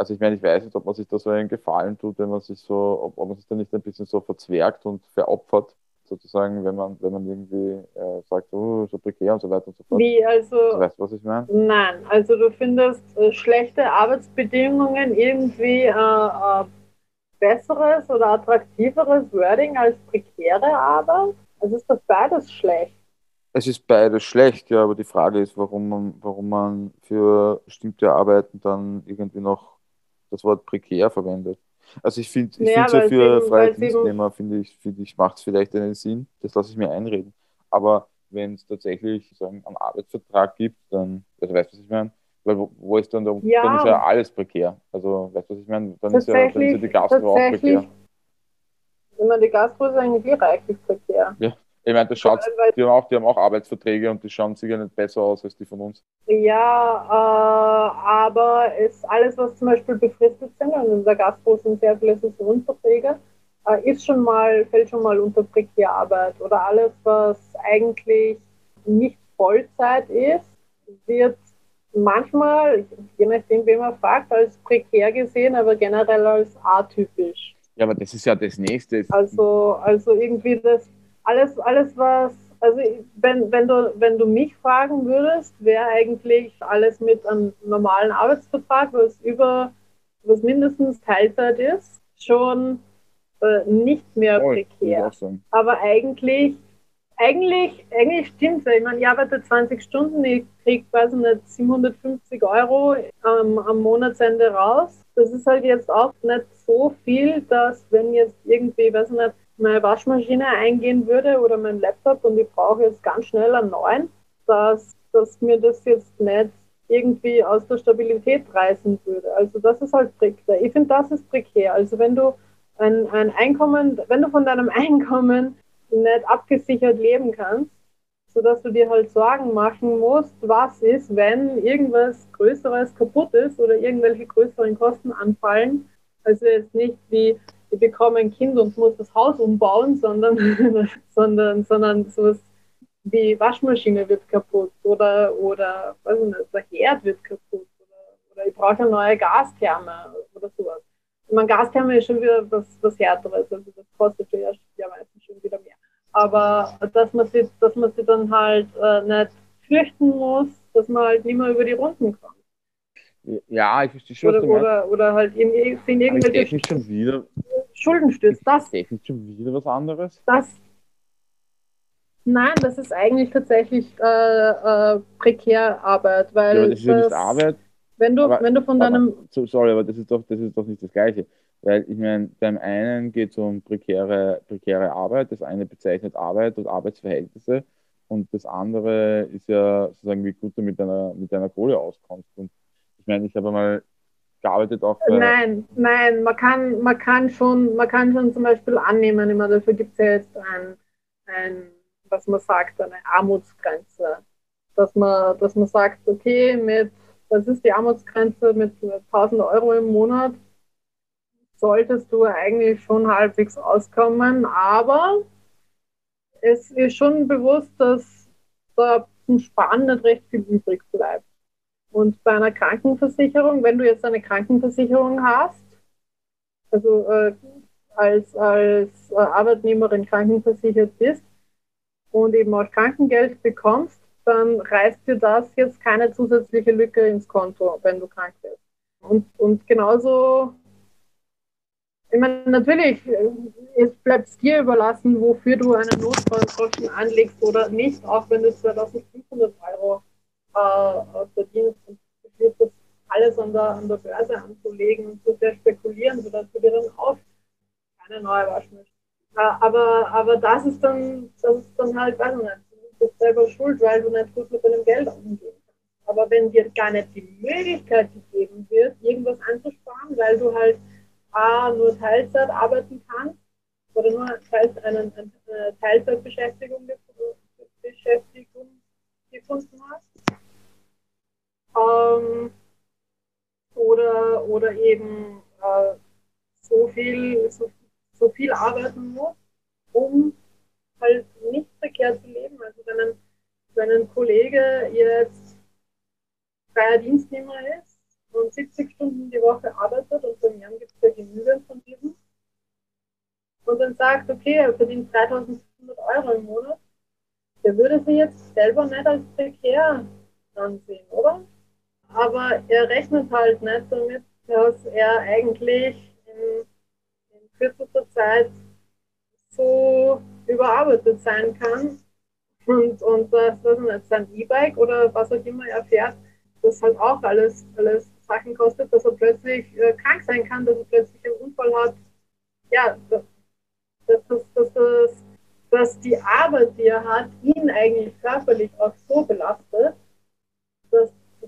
Also ich meine, ich weiß nicht, ob man sich da so einen Gefallen tut, wenn man sich so, ob, ob man sich da nicht ein bisschen so verzwergt und veropfert, sozusagen, wenn man, wenn man irgendwie äh, sagt, oh, so prekär und so weiter und so fort. Wie also? Du weißt, was ich meine? Nein, also du findest äh, schlechte Arbeitsbedingungen irgendwie äh, äh, besseres oder attraktiveres Wording als prekäre Arbeit? Also ist das beides schlecht? Es ist beides schlecht, ja, aber die Frage ist, warum man, warum man für bestimmte Arbeiten dann irgendwie noch das Wort prekär verwendet. Also ich finde, ich Ja, finde ja für freie Dienstnehmer, finde ich, finde ich, macht es vielleicht einen Sinn. Das lasse ich mir einreden. Aber wenn es tatsächlich so einen, Arbeitsvertrag gibt, dann, also weißt du, was ich meine? Weil wo, wo ist dann, der, Ja. dann ist ja alles prekär. Also weißt du, was ich meine? Dann ist ja, dann ist ja die Gastro auch prekär. wenn man die Gastro ist eigentlich reichlich prekär. Ja, Ich meine, das schaut, die haben, auch, die haben auch Arbeitsverträge und die schauen sicher nicht besser aus als die von uns. Ja, äh, aber ist alles, was zum Beispiel befristet sind, und in der Gastro sind sehr viele Saisonverträge, äh, ist schon mal, fällt schon mal unter Prekärarbeit. Oder alles, was eigentlich nicht Vollzeit ist, wird manchmal, je nachdem, wen man fragt, als prekär gesehen, aber generell als atypisch. Ja, aber das ist ja das Nächste. Also, also irgendwie das, alles, alles was, also wenn, wenn, du, wenn du mich fragen würdest, wäre eigentlich alles mit einem normalen Arbeitsvertrag, was über, was mindestens Teilzeit ist, schon äh, nicht mehr Oh, prekär. Aber eigentlich, eigentlich, eigentlich stimmt es. Ich meine, ich arbeite 20 Stunden, ich kriege quasi nicht 750 Euro am, am Monatsende raus. Das ist halt jetzt auch nicht so viel, dass wenn jetzt irgendwie, weiß ich nicht, meine Waschmaschine eingehen würde oder mein Laptop und ich brauche jetzt ganz schnell einen neuen, dass, dass mir das jetzt nicht irgendwie aus der Stabilität reißen würde. Also das ist halt prekär. Ich finde, das ist prekär. Also wenn du ein, ein Einkommen, wenn du von deinem Einkommen nicht abgesichert leben kannst, sodass du dir halt Sorgen machen musst, was ist, wenn irgendwas Größeres kaputt ist oder irgendwelche größeren Kosten anfallen. Also jetzt nicht wie, ich bekomme ein Kind und muss das Haus umbauen, sondern, sondern, sondern sowas wie Waschmaschine wird kaputt oder, oder weiß ich nicht, der Herd wird kaputt oder, oder ich brauche eine neue Gastherme oder sowas. Ich meine, Gastherme ist schon wieder was, was Härteres, also das kostet ja, ja meistens schon wieder mehr. Aber dass man sich, dass man sich dann halt äh, nicht fürchten muss, dass man halt nicht mehr über die Runden kommt. Ja, ich verstehe schon, Oder, oder, oder halt in, ist irgendwelche technisch schon wieder, Schulden stürzt. Das, ist schon wieder was anderes? das. Nein, das ist eigentlich tatsächlich äh, äh, Prekärarbeit, weil Ja, das ist ja nicht Arbeit. wenn du, aber- wenn du von deinem Aber, so, sorry, aber das ist doch, das ist doch nicht das Gleiche. Weil ich meine, beim einen geht es um prekäre, prekäre Arbeit, das eine bezeichnet Arbeit und Arbeitsverhältnisse und das andere ist ja sozusagen, wie gut du mit deiner, mit deiner Kohle auskommst. Und meine, ich habe mal gearbeitet auch bei, Nein, nein, man kann, man kann schon, man kann schon zum Beispiel annehmen, immer dafür gibt es ja jetzt ein, ein, was man sagt, eine Armutsgrenze. Dass man, dass man sagt, okay, mit, was ist die Armutsgrenze mit 1000 Euro im Monat, solltest du eigentlich schon halbwegs auskommen, aber es ist schon bewusst, dass da zum Sparen nicht recht viel übrig bleibt. Und bei einer Krankenversicherung, wenn du jetzt eine Krankenversicherung hast, also äh, als, als äh, Arbeitnehmerin krankenversichert bist und eben auch Krankengeld bekommst, dann reißt dir das jetzt keine zusätzliche Lücke ins Konto, wenn du krank wirst. Und, und genauso, ich meine, natürlich, äh, es bleibt dir überlassen, wofür du einen Notfallgroschen anlegst oder nicht, auch wenn du 2500 Euro äh, verdienst und versuchst, das alles an der, an der Börse anzulegen und zu sehr spekulieren, sodass du dir dann auch keine neue Waschmaschine. Äh, aber, aber das ist dann, das ist dann halt, weiß ich nicht, du bist selber schuld, weil du nicht gut mit deinem Geld umgehen kannst. Aber wenn dir gar nicht die Möglichkeit gegeben wird, irgendwas anzusparen, weil du halt A, nur Teilzeit arbeiten kannst oder nur Teil, eine, eine Teilzeitbeschäftigung Beschäftigung gefunden hast. Ähm, oder, oder eben äh, so, viel, so, so viel arbeiten muss, um halt nicht verkehrt zu leben. Also wenn ein, wenn ein Kollege jetzt freier Dienstnehmer ist und 70 Stunden die Woche arbeitet und bei mir gibt es ja genügend von diesen und dann sagt, okay, er verdient 3500 Euro im Monat, der würde sich jetzt selber nicht als prekär ansehen, oder? Aber er rechnet halt nicht damit, dass er eigentlich in, in kürzester Zeit so überarbeitet sein kann und, und das, was nicht, sein E-Bike oder was auch immer er fährt, das halt auch alles, alles Sachen kostet, dass er plötzlich äh, krank sein kann, dass er plötzlich einen Unfall hat. Ja, dass, dass, dass, dass, dass, dass die Arbeit, die er hat, ihn eigentlich körperlich auch so belastet,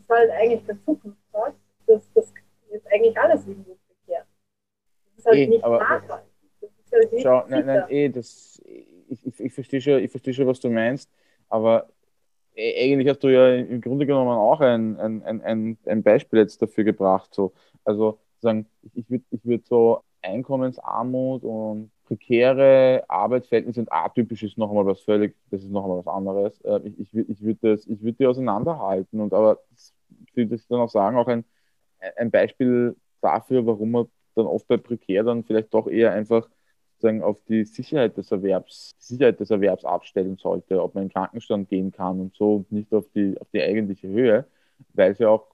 das halt eigentlich keine Zukunft hat. Das, das ist eigentlich alles irgendwo verkehrt. Das ist halt Eh, nicht nachhaltig. Das ist halt nicht Schau, nein, nein, eh, das, ich, ich, ich verstehe schon, ich verstehe schon, was du meinst, aber äh, eigentlich hast du ja im Grunde genommen auch ein, ein, ein, ein Beispiel jetzt dafür gebracht. So. Also sagen, ich würde ich würd so Einkommensarmut und prekäre Arbeitsverhältnisse und atypisch ist noch einmal was völlig, das ist noch was anderes. Äh, ich, ich, ich würde das, die auseinanderhalten und aber ich würde dann auch sagen, auch ein, ein Beispiel dafür, warum man dann oft bei prekär dann vielleicht doch eher einfach sagen, auf die Sicherheit des Erwerbs, Sicherheit des Erwerbs abstellen sollte, ob man in den Krankenstand gehen kann und so und nicht auf die, auf die eigentliche Höhe, weil es ja auch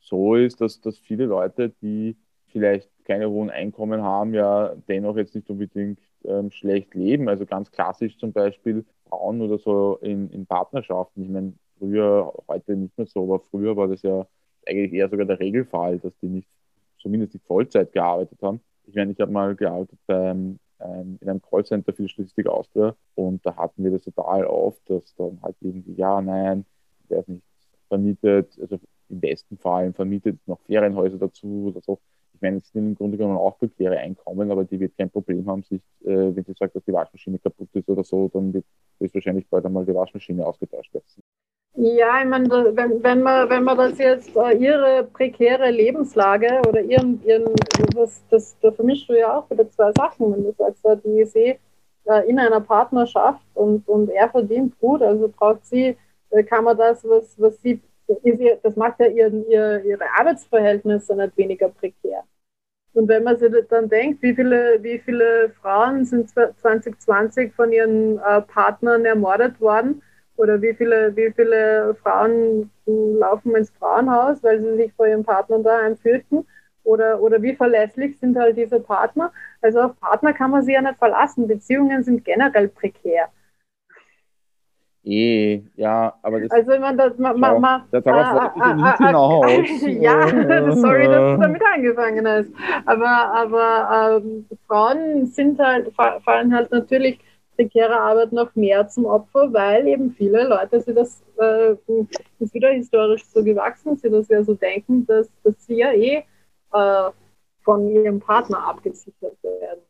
so ist, dass, dass viele Leute, die vielleicht keine hohen Einkommen haben, ja dennoch jetzt nicht unbedingt ähm, schlecht leben. Also ganz klassisch zum Beispiel Frauen oder so in, in Partnerschaften. Ich meine, früher, heute nicht mehr so, aber früher war das ja eigentlich eher sogar der Regelfall, dass die nicht zumindest die Vollzeit gearbeitet haben. Ich meine, ich habe mal gearbeitet beim, ähm, in einem Callcenter für die Statistik Austria und da hatten wir das total oft, dass dann halt irgendwie, ja, nein, der ist nicht vermietet, also im besten Fall vermietet noch Ferienhäuser dazu oder so ich meine, es sind im Grunde genommen auch prekäre Einkommen, aber die wird kein Problem haben, sich, äh, wenn sie sagt, dass die Waschmaschine kaputt ist oder so, dann wird wahrscheinlich bald einmal die Waschmaschine ausgetauscht werden. Ja, ich meine, wenn, wenn, man, wenn man das jetzt, äh, ihre prekäre Lebenslage oder ihren, ihren das, das, da vermischst du ja auch wieder zwei Sachen, wenn du sagst, äh, die ist eh äh, in einer Partnerschaft und, und er verdient gut, also braucht sie, äh, kann man das, was, was sie das macht ja ihren, ihr, ihre Arbeitsverhältnisse nicht weniger prekär. Und wenn man sich dann denkt, wie viele, wie viele Frauen sind 2020 von ihren äh, Partnern ermordet worden oder wie viele, wie viele Frauen laufen ins Frauenhaus, weil sie sich vor ihren Partnern da fürchten oder, oder wie verlässlich sind halt diese Partner. Also auf Partner kann man sich ja nicht verlassen. Beziehungen sind generell prekär. Eh, ja, aber das. Also, ich meine, das, ma, ma, ma, darauf wollte ich nicht hinaus. ja, sorry, dass du damit angefangen hast. Aber, aber ähm, Frauen sind halt, fallen halt natürlich prekäre Arbeit noch mehr zum Opfer, weil eben viele Leute sie das, äh, ist wieder historisch so gewachsen, sie das ja so denken, dass, dass sie ja eh äh, von ihrem Partner abgesichert werden.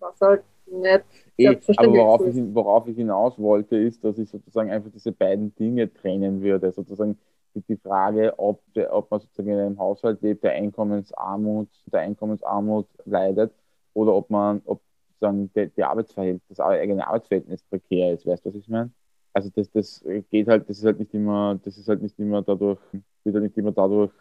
Was halt nicht Eh, aber worauf ich, worauf ich hinaus wollte, ist, dass ich sozusagen einfach diese beiden Dinge trennen würde. Sozusagen die Frage, ob, der, ob man sozusagen in einem Haushalt lebt, der Einkommensarmut, der Einkommensarmut leidet, oder ob man, ob sozusagen die, die Arbeitsverhältnis, das eigene Arbeitsverhältnis prekär ist. Weißt du, was ich meine? Also das, das geht halt, das ist halt nicht immer, das ist halt nicht immer dadurch, wird halt nicht immer dadurch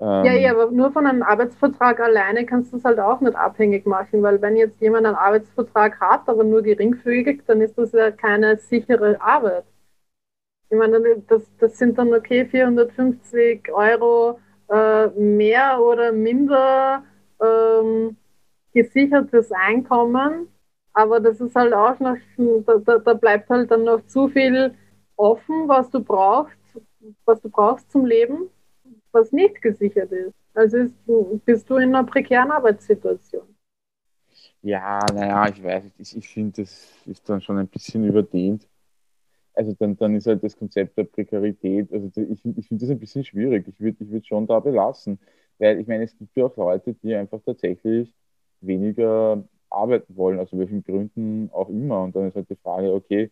ähm, ja, ja, aber nur von einem Arbeitsvertrag alleine kannst du es halt auch nicht abhängig machen, weil wenn jetzt jemand einen Arbeitsvertrag hat, aber nur geringfügig, dann ist das ja keine sichere Arbeit. Ich meine, das, das sind dann okay 450 Euro äh, mehr oder minder ähm, gesichertes Einkommen, aber das ist halt auch noch, da, da bleibt halt dann noch zu viel offen, was du brauchst, was du brauchst zum Leben was nicht gesichert ist. Also ist, bist du in einer prekären Arbeitssituation. Ja, naja, ich weiß. Ich, ich finde, das ist dann schon ein bisschen überdehnt. Also dann, dann ist halt das Konzept der Prekarität, also ich, ich finde das ein bisschen schwierig. Ich würde ich würd schon da belassen. Weil ich meine, es gibt ja auch Leute, die einfach tatsächlich weniger arbeiten wollen, aus welchen Gründen auch immer. Und dann ist halt die Frage, okay,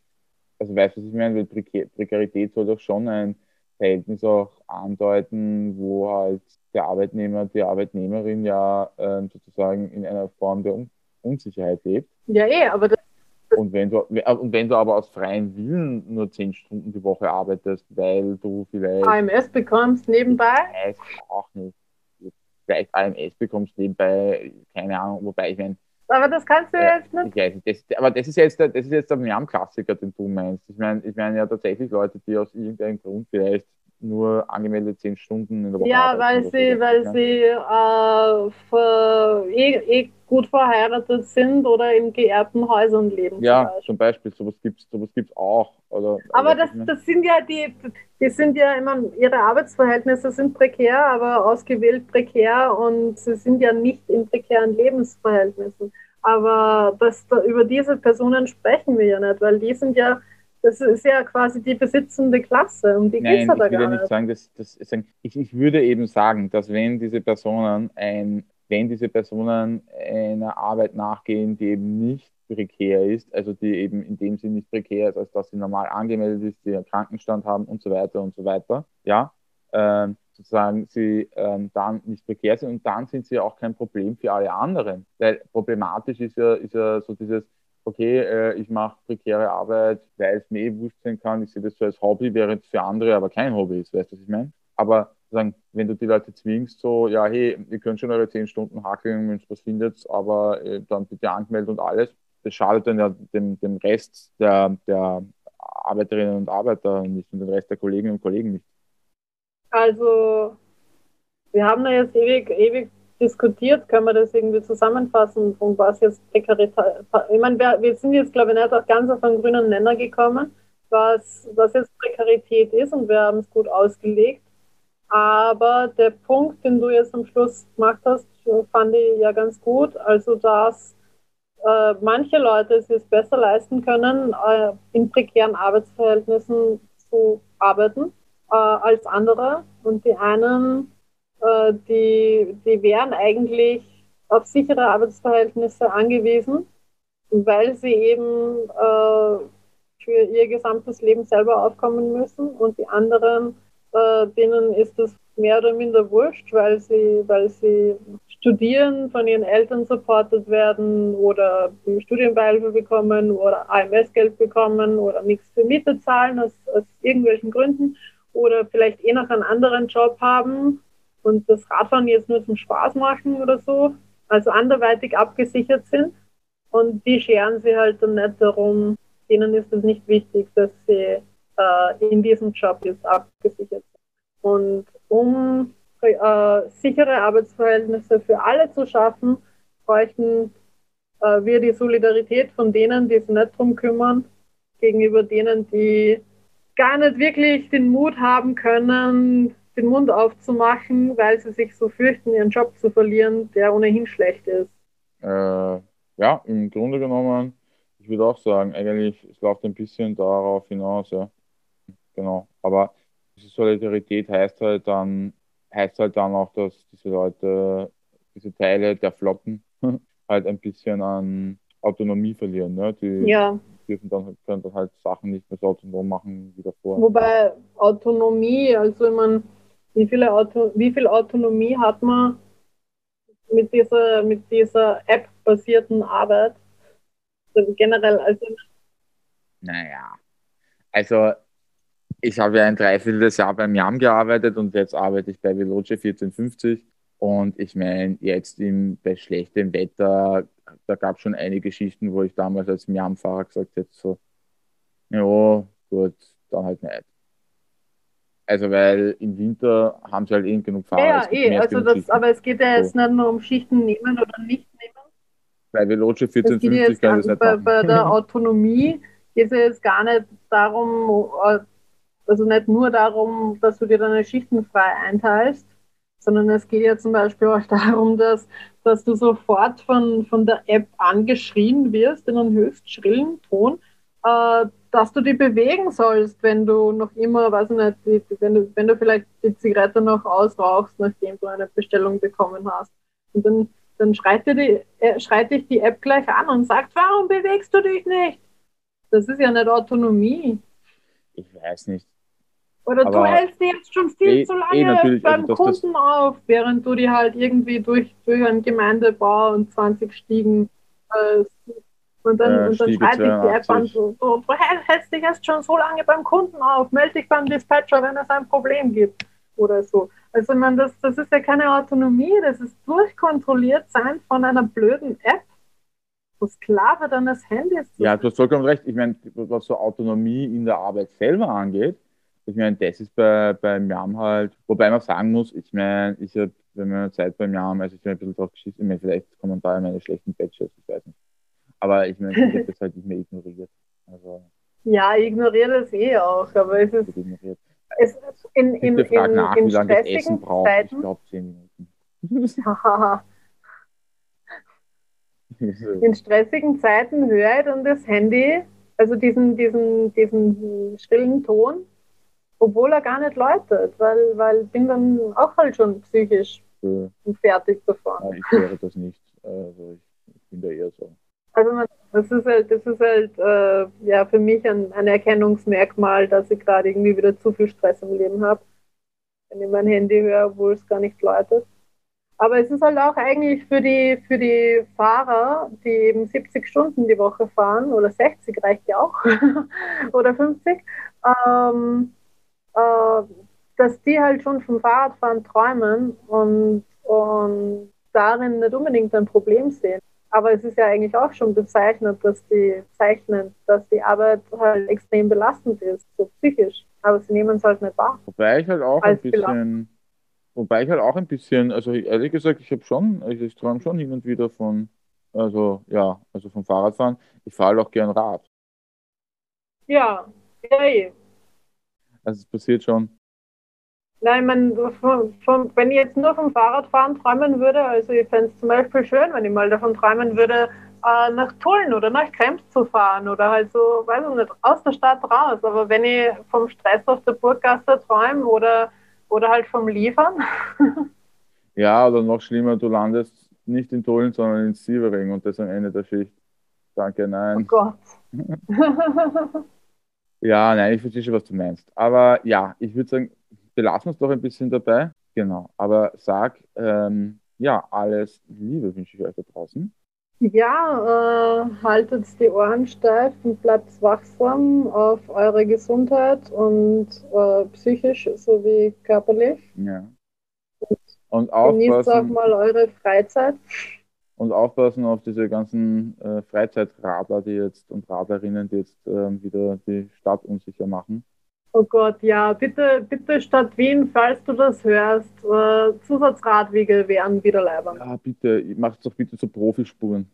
also weißt du, was ich meine? Weil Prekarität soll doch schon ein, Verhältnis auch andeuten, wo halt der Arbeitnehmer, die Arbeitnehmerin ja äh, sozusagen in einer Form der Un Unsicherheit lebt. Ja, eh, aber das und wenn, du, und wenn du aber aus freien Willen nur zehn Stunden die Woche arbeitest, weil du vielleicht. AMS bekommst nebenbei? Ich weiß auch nicht. Vielleicht AMS bekommst nebenbei, keine Ahnung, wobei ich meine. Aber das kannst du äh, jetzt nicht. Ich weiß nicht aber das ist jetzt, das ist jetzt der Miam-Klassiker, den du meinst. Ich meine ich mein ja tatsächlich Leute, die aus irgendeinem Grund vielleicht nur angemeldet zehn Stunden in der Woche. Ja, weil sie, weil ja. sie äh, eh, eh, gut verheiratet sind oder in geerbten Häusern leben. Ja, zum Beispiel, zum Beispiel sowas gibt es sowas gibt's auch. Oder, aber das, das sind ja die, die sind ja immer, ihre Arbeitsverhältnisse sind prekär, aber ausgewählt prekär und sie sind ja nicht in prekären Lebensverhältnissen. Aber das, über diese Personen sprechen wir ja nicht, weil die sind ja das ist ja quasi die besitzende Klasse. Um die geht es ja da gar nicht. Sagen, dass, dass, ich, ich würde eben sagen, dass wenn diese Personen ein, wenn diese Personen einer Arbeit nachgehen, die eben nicht prekär ist, also die eben in dem Sinn nicht prekär ist, als dass sie normal angemeldet ist, die einen Krankenstand haben und so weiter und so weiter. Ja, ähm, sozusagen sie ähm, dann nicht prekär sind und dann sind sie auch kein Problem für alle anderen. Weil problematisch ist ja, ist ja so dieses, okay, äh, ich mache prekäre Arbeit, weil es mir eh wurscht sein kann, ich sehe das so als Hobby, während es für andere aber kein Hobby ist, weißt du, was ich meine? Aber sagen, wenn du die Leute zwingst, so, ja, hey, ihr könnt schon eure zehn Stunden hackeln, wenn ihr was findet, aber äh, dann bitte angemeldet und alles, das schadet dann ja dem, dem Rest der, der Arbeiterinnen und Arbeiter nicht und dem Rest der Kolleginnen und Kollegen nicht. Also, wir haben da jetzt ewig, ewig diskutiert, können wir das irgendwie zusammenfassen, um was jetzt Prekarität. Ich meine, wir, sind jetzt, glaube ich, nicht auch ganz auf einen grünen Nenner gekommen, was, was jetzt Prekarität ist und wir haben es gut ausgelegt. Aber der Punkt, den du jetzt am Schluss gemacht hast, fand ich ja ganz gut. Also, dass äh, manche Leute es sich besser leisten können, äh, in prekären Arbeitsverhältnissen zu arbeiten äh, als andere. Und die einen, äh, die, die wären eigentlich auf sichere Arbeitsverhältnisse angewiesen, weil sie eben äh, für ihr gesamtes Leben selber aufkommen müssen. Und die anderen, äh, denen ist es mehr oder minder wurscht, weil sie, weil sie studieren, von ihren Eltern supportet werden oder Studienbeihilfe bekommen oder AMS-Geld bekommen oder nichts für Miete zahlen aus, aus irgendwelchen Gründen oder vielleicht eh noch einen anderen Job haben und das Radfahren jetzt nur zum Spaß machen oder so, also anderweitig abgesichert sind. Und die scheren sich halt dann nicht darum, denen ist es nicht wichtig, dass sie äh, in diesem Job jetzt abgesichert sind. Und um äh, sichere Arbeitsverhältnisse für alle zu schaffen, bräuchten äh, wir die Solidarität von denen, die sich nicht drum kümmern, gegenüber denen, die gar nicht wirklich den Mut haben können, den Mund aufzumachen, weil sie sich so fürchten, ihren Job zu verlieren, der ohnehin schlecht ist. Äh, ja, im Grunde genommen, ich würde auch sagen, eigentlich, es läuft ein bisschen darauf hinaus, ja. Genau. Aber diese Solidarität heißt halt dann, heißt halt dann auch, dass diese Leute, diese Teile der Flotten halt ein bisschen an Autonomie verlieren. Ne? Die, ja dürfen dann, können dann halt Sachen nicht mehr so autonom machen wie davor. Wobei Autonomie, also ich meine, wie, viele Auto, wie viel Autonomie hat man mit dieser, mit dieser App-basierten Arbeit? Also generell, also. Naja, also ich habe ja ein Dreivierteljahr beim YAM gearbeitet und jetzt arbeite ich bei Veloce 1450. Und ich meine, jetzt im, bei schlechtem Wetter da gab es schon einige Geschichten, wo ich damals als Miam-Fahrer gesagt hätte, so, ja, gut, dann halt nicht. Also, weil im Winter haben sie halt eh genug Fahrer. Ja, eh, also das, aber es geht ja jetzt so. nicht nur um Schichten nehmen oder nicht nehmen. Bei Veloce 1450 kann es nicht bei, machen. bei der Autonomie geht es ja jetzt gar nicht darum, äh, also nicht nur darum, dass du dir deine Schichten frei einteilst, sondern es geht ja zum Beispiel auch darum, dass, dass du sofort von, von der App angeschrien wirst in einem höchst schrillen Ton, äh, dass du dich bewegen sollst, wenn du noch immer, weiß ich nicht, wenn du, wenn du vielleicht die Zigarette noch ausrauchst, nachdem du eine Bestellung bekommen hast. Und dann, dann schreit, dir die, äh, schreit dich die App gleich an und sagt, warum bewegst du dich nicht? Das ist ja nicht Autonomie. Ich weiß nicht. Oder aber du hältst die jetzt schon viel eh, zu lange eh beim also, Kunden auf, während du die halt irgendwie durch, durch einen Gemeindebau und 20 Stiegen äh, und dann, äh, und dann schreit dich die App an, so, so, du hältst dich jetzt schon so lange beim Kunden auf, melde dich beim Dispatcher, wenn es ein Problem gibt oder so. Also man, das, das ist ja keine Autonomie, das ist durchkontrolliert sein von einer blöden App, wo Sklave deines Handys Ja, du hast vollkommen recht. Ich meine, was so Autonomie in der Arbeit selber angeht, ich meine, das ist bei, beim Jam halt, wobei man sagen muss, ich meine, ich habe, wenn man Zeit beim Jam, also ich bin ein bisschen drauf geschissen, ich meine, vielleicht kommen da meine schlechten Patches, ich weiß nicht. Aber ich meine, ich habe das halt nicht mehr ignoriert. Also, ja, ich ignoriere das eh auch, aber es ist. Ignoriert. Es ist in, in, in, in, nach, in wie lange das Essen braucht. Zeiten, ich glaube, zehn Minuten. in stressigen Zeiten höre ich dann das Handy, also diesen, diesen, diesen schrillen Ton obwohl er gar nicht läutet, weil, weil bin dann auch halt schon psychisch ja. fertig davon. Ja, ich höre das nicht. Also ich, ich bin da eher so. Also man, das ist halt, das ist halt äh, ja für mich ein, ein Erkennungsmerkmal, dass ich gerade irgendwie wieder zu viel Stress im Leben habe. Wenn ich mein Handy höre, obwohl es gar nicht läutet. Aber es ist halt auch eigentlich für die, für die Fahrer, die eben 70 Stunden die Woche fahren, oder 60 reicht ja auch, oder 50, ähm, äh, dass die halt schon vom Fahrradfahren träumen und, und darin nicht unbedingt ein Problem sehen. Aber es ist ja eigentlich auch schon bezeichnet, dass die zeichnen, dass die Arbeit halt extrem belastend ist, so psychisch. Aber sie nehmen es halt nicht wahr. Wobei ich halt auch ein bisschen, Wobei ich halt auch ein bisschen, also ehrlich gesagt, ich habe schon, also ich träume schon hin und wieder von, also ja, also vom Fahrradfahren. Ich fahre halt auch gern Rad. Ja, ja, eh. Also es passiert schon. Nein, man, von, von, wenn ich jetzt nur vom Fahrradfahren träumen würde, also ich fände es zum Beispiel schön, wenn ich mal davon träumen würde, äh, nach Tulln oder nach Krems zu fahren oder halt so, weiß ich nicht, aus der Stadt raus. Aber wenn ich vom Stress auf der Burggasse träume oder oder halt vom Liefern. ja, oder noch schlimmer, du landest nicht in Tulln, sondern in Sievering und das am Ende der Schicht. Danke, nein. Oh Gott. ja, nein, ich verstehe schon, was du meinst. Aber ja, ich würde sagen, belassen wir es doch ein bisschen dabei. Genau. Aber sag, ähm, ja, alles Liebe wünsche ich euch da draußen. Ja, äh, haltet die Ohren steif und bleibt wachsam auf eure Gesundheit und äh, psychisch sowie körperlich. Ja. Und, und aufpassen. Genießt auch mal eure Freizeit. Und aufpassen auf diese ganzen äh, Freizeitradler, die jetzt und Radlerinnen, die jetzt ähm, wieder die Stadt unsicher machen. Oh Gott, ja, bitte, bitte Stadt Wien, falls du das hörst, äh, Zusatzradwege wären wieder leibern. Ja, bitte, macht doch bitte so Profispuren.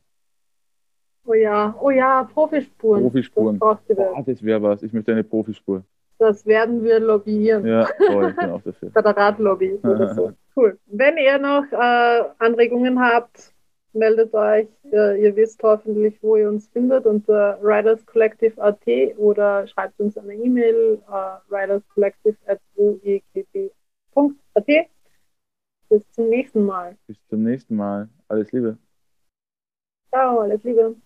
Oh ja, oh ja, Profispuren. Profispuren. Das, oh, das wäre was, ich möchte eine Profispur. Das werden wir lobbyieren. Ja, toll, ich bin auch dafür. Bei der Radlobby oder so. Cool. Wenn ihr noch äh, Anregungen habt, meldet euch. Äh, ihr wisst hoffentlich, wo ihr uns findet unter riderscollective.at oder schreibt uns eine E-Mail äh, riderscollective.at. Bis zum nächsten Mal. Bis zum nächsten Mal. Alles Liebe. Ciao, alles Liebe.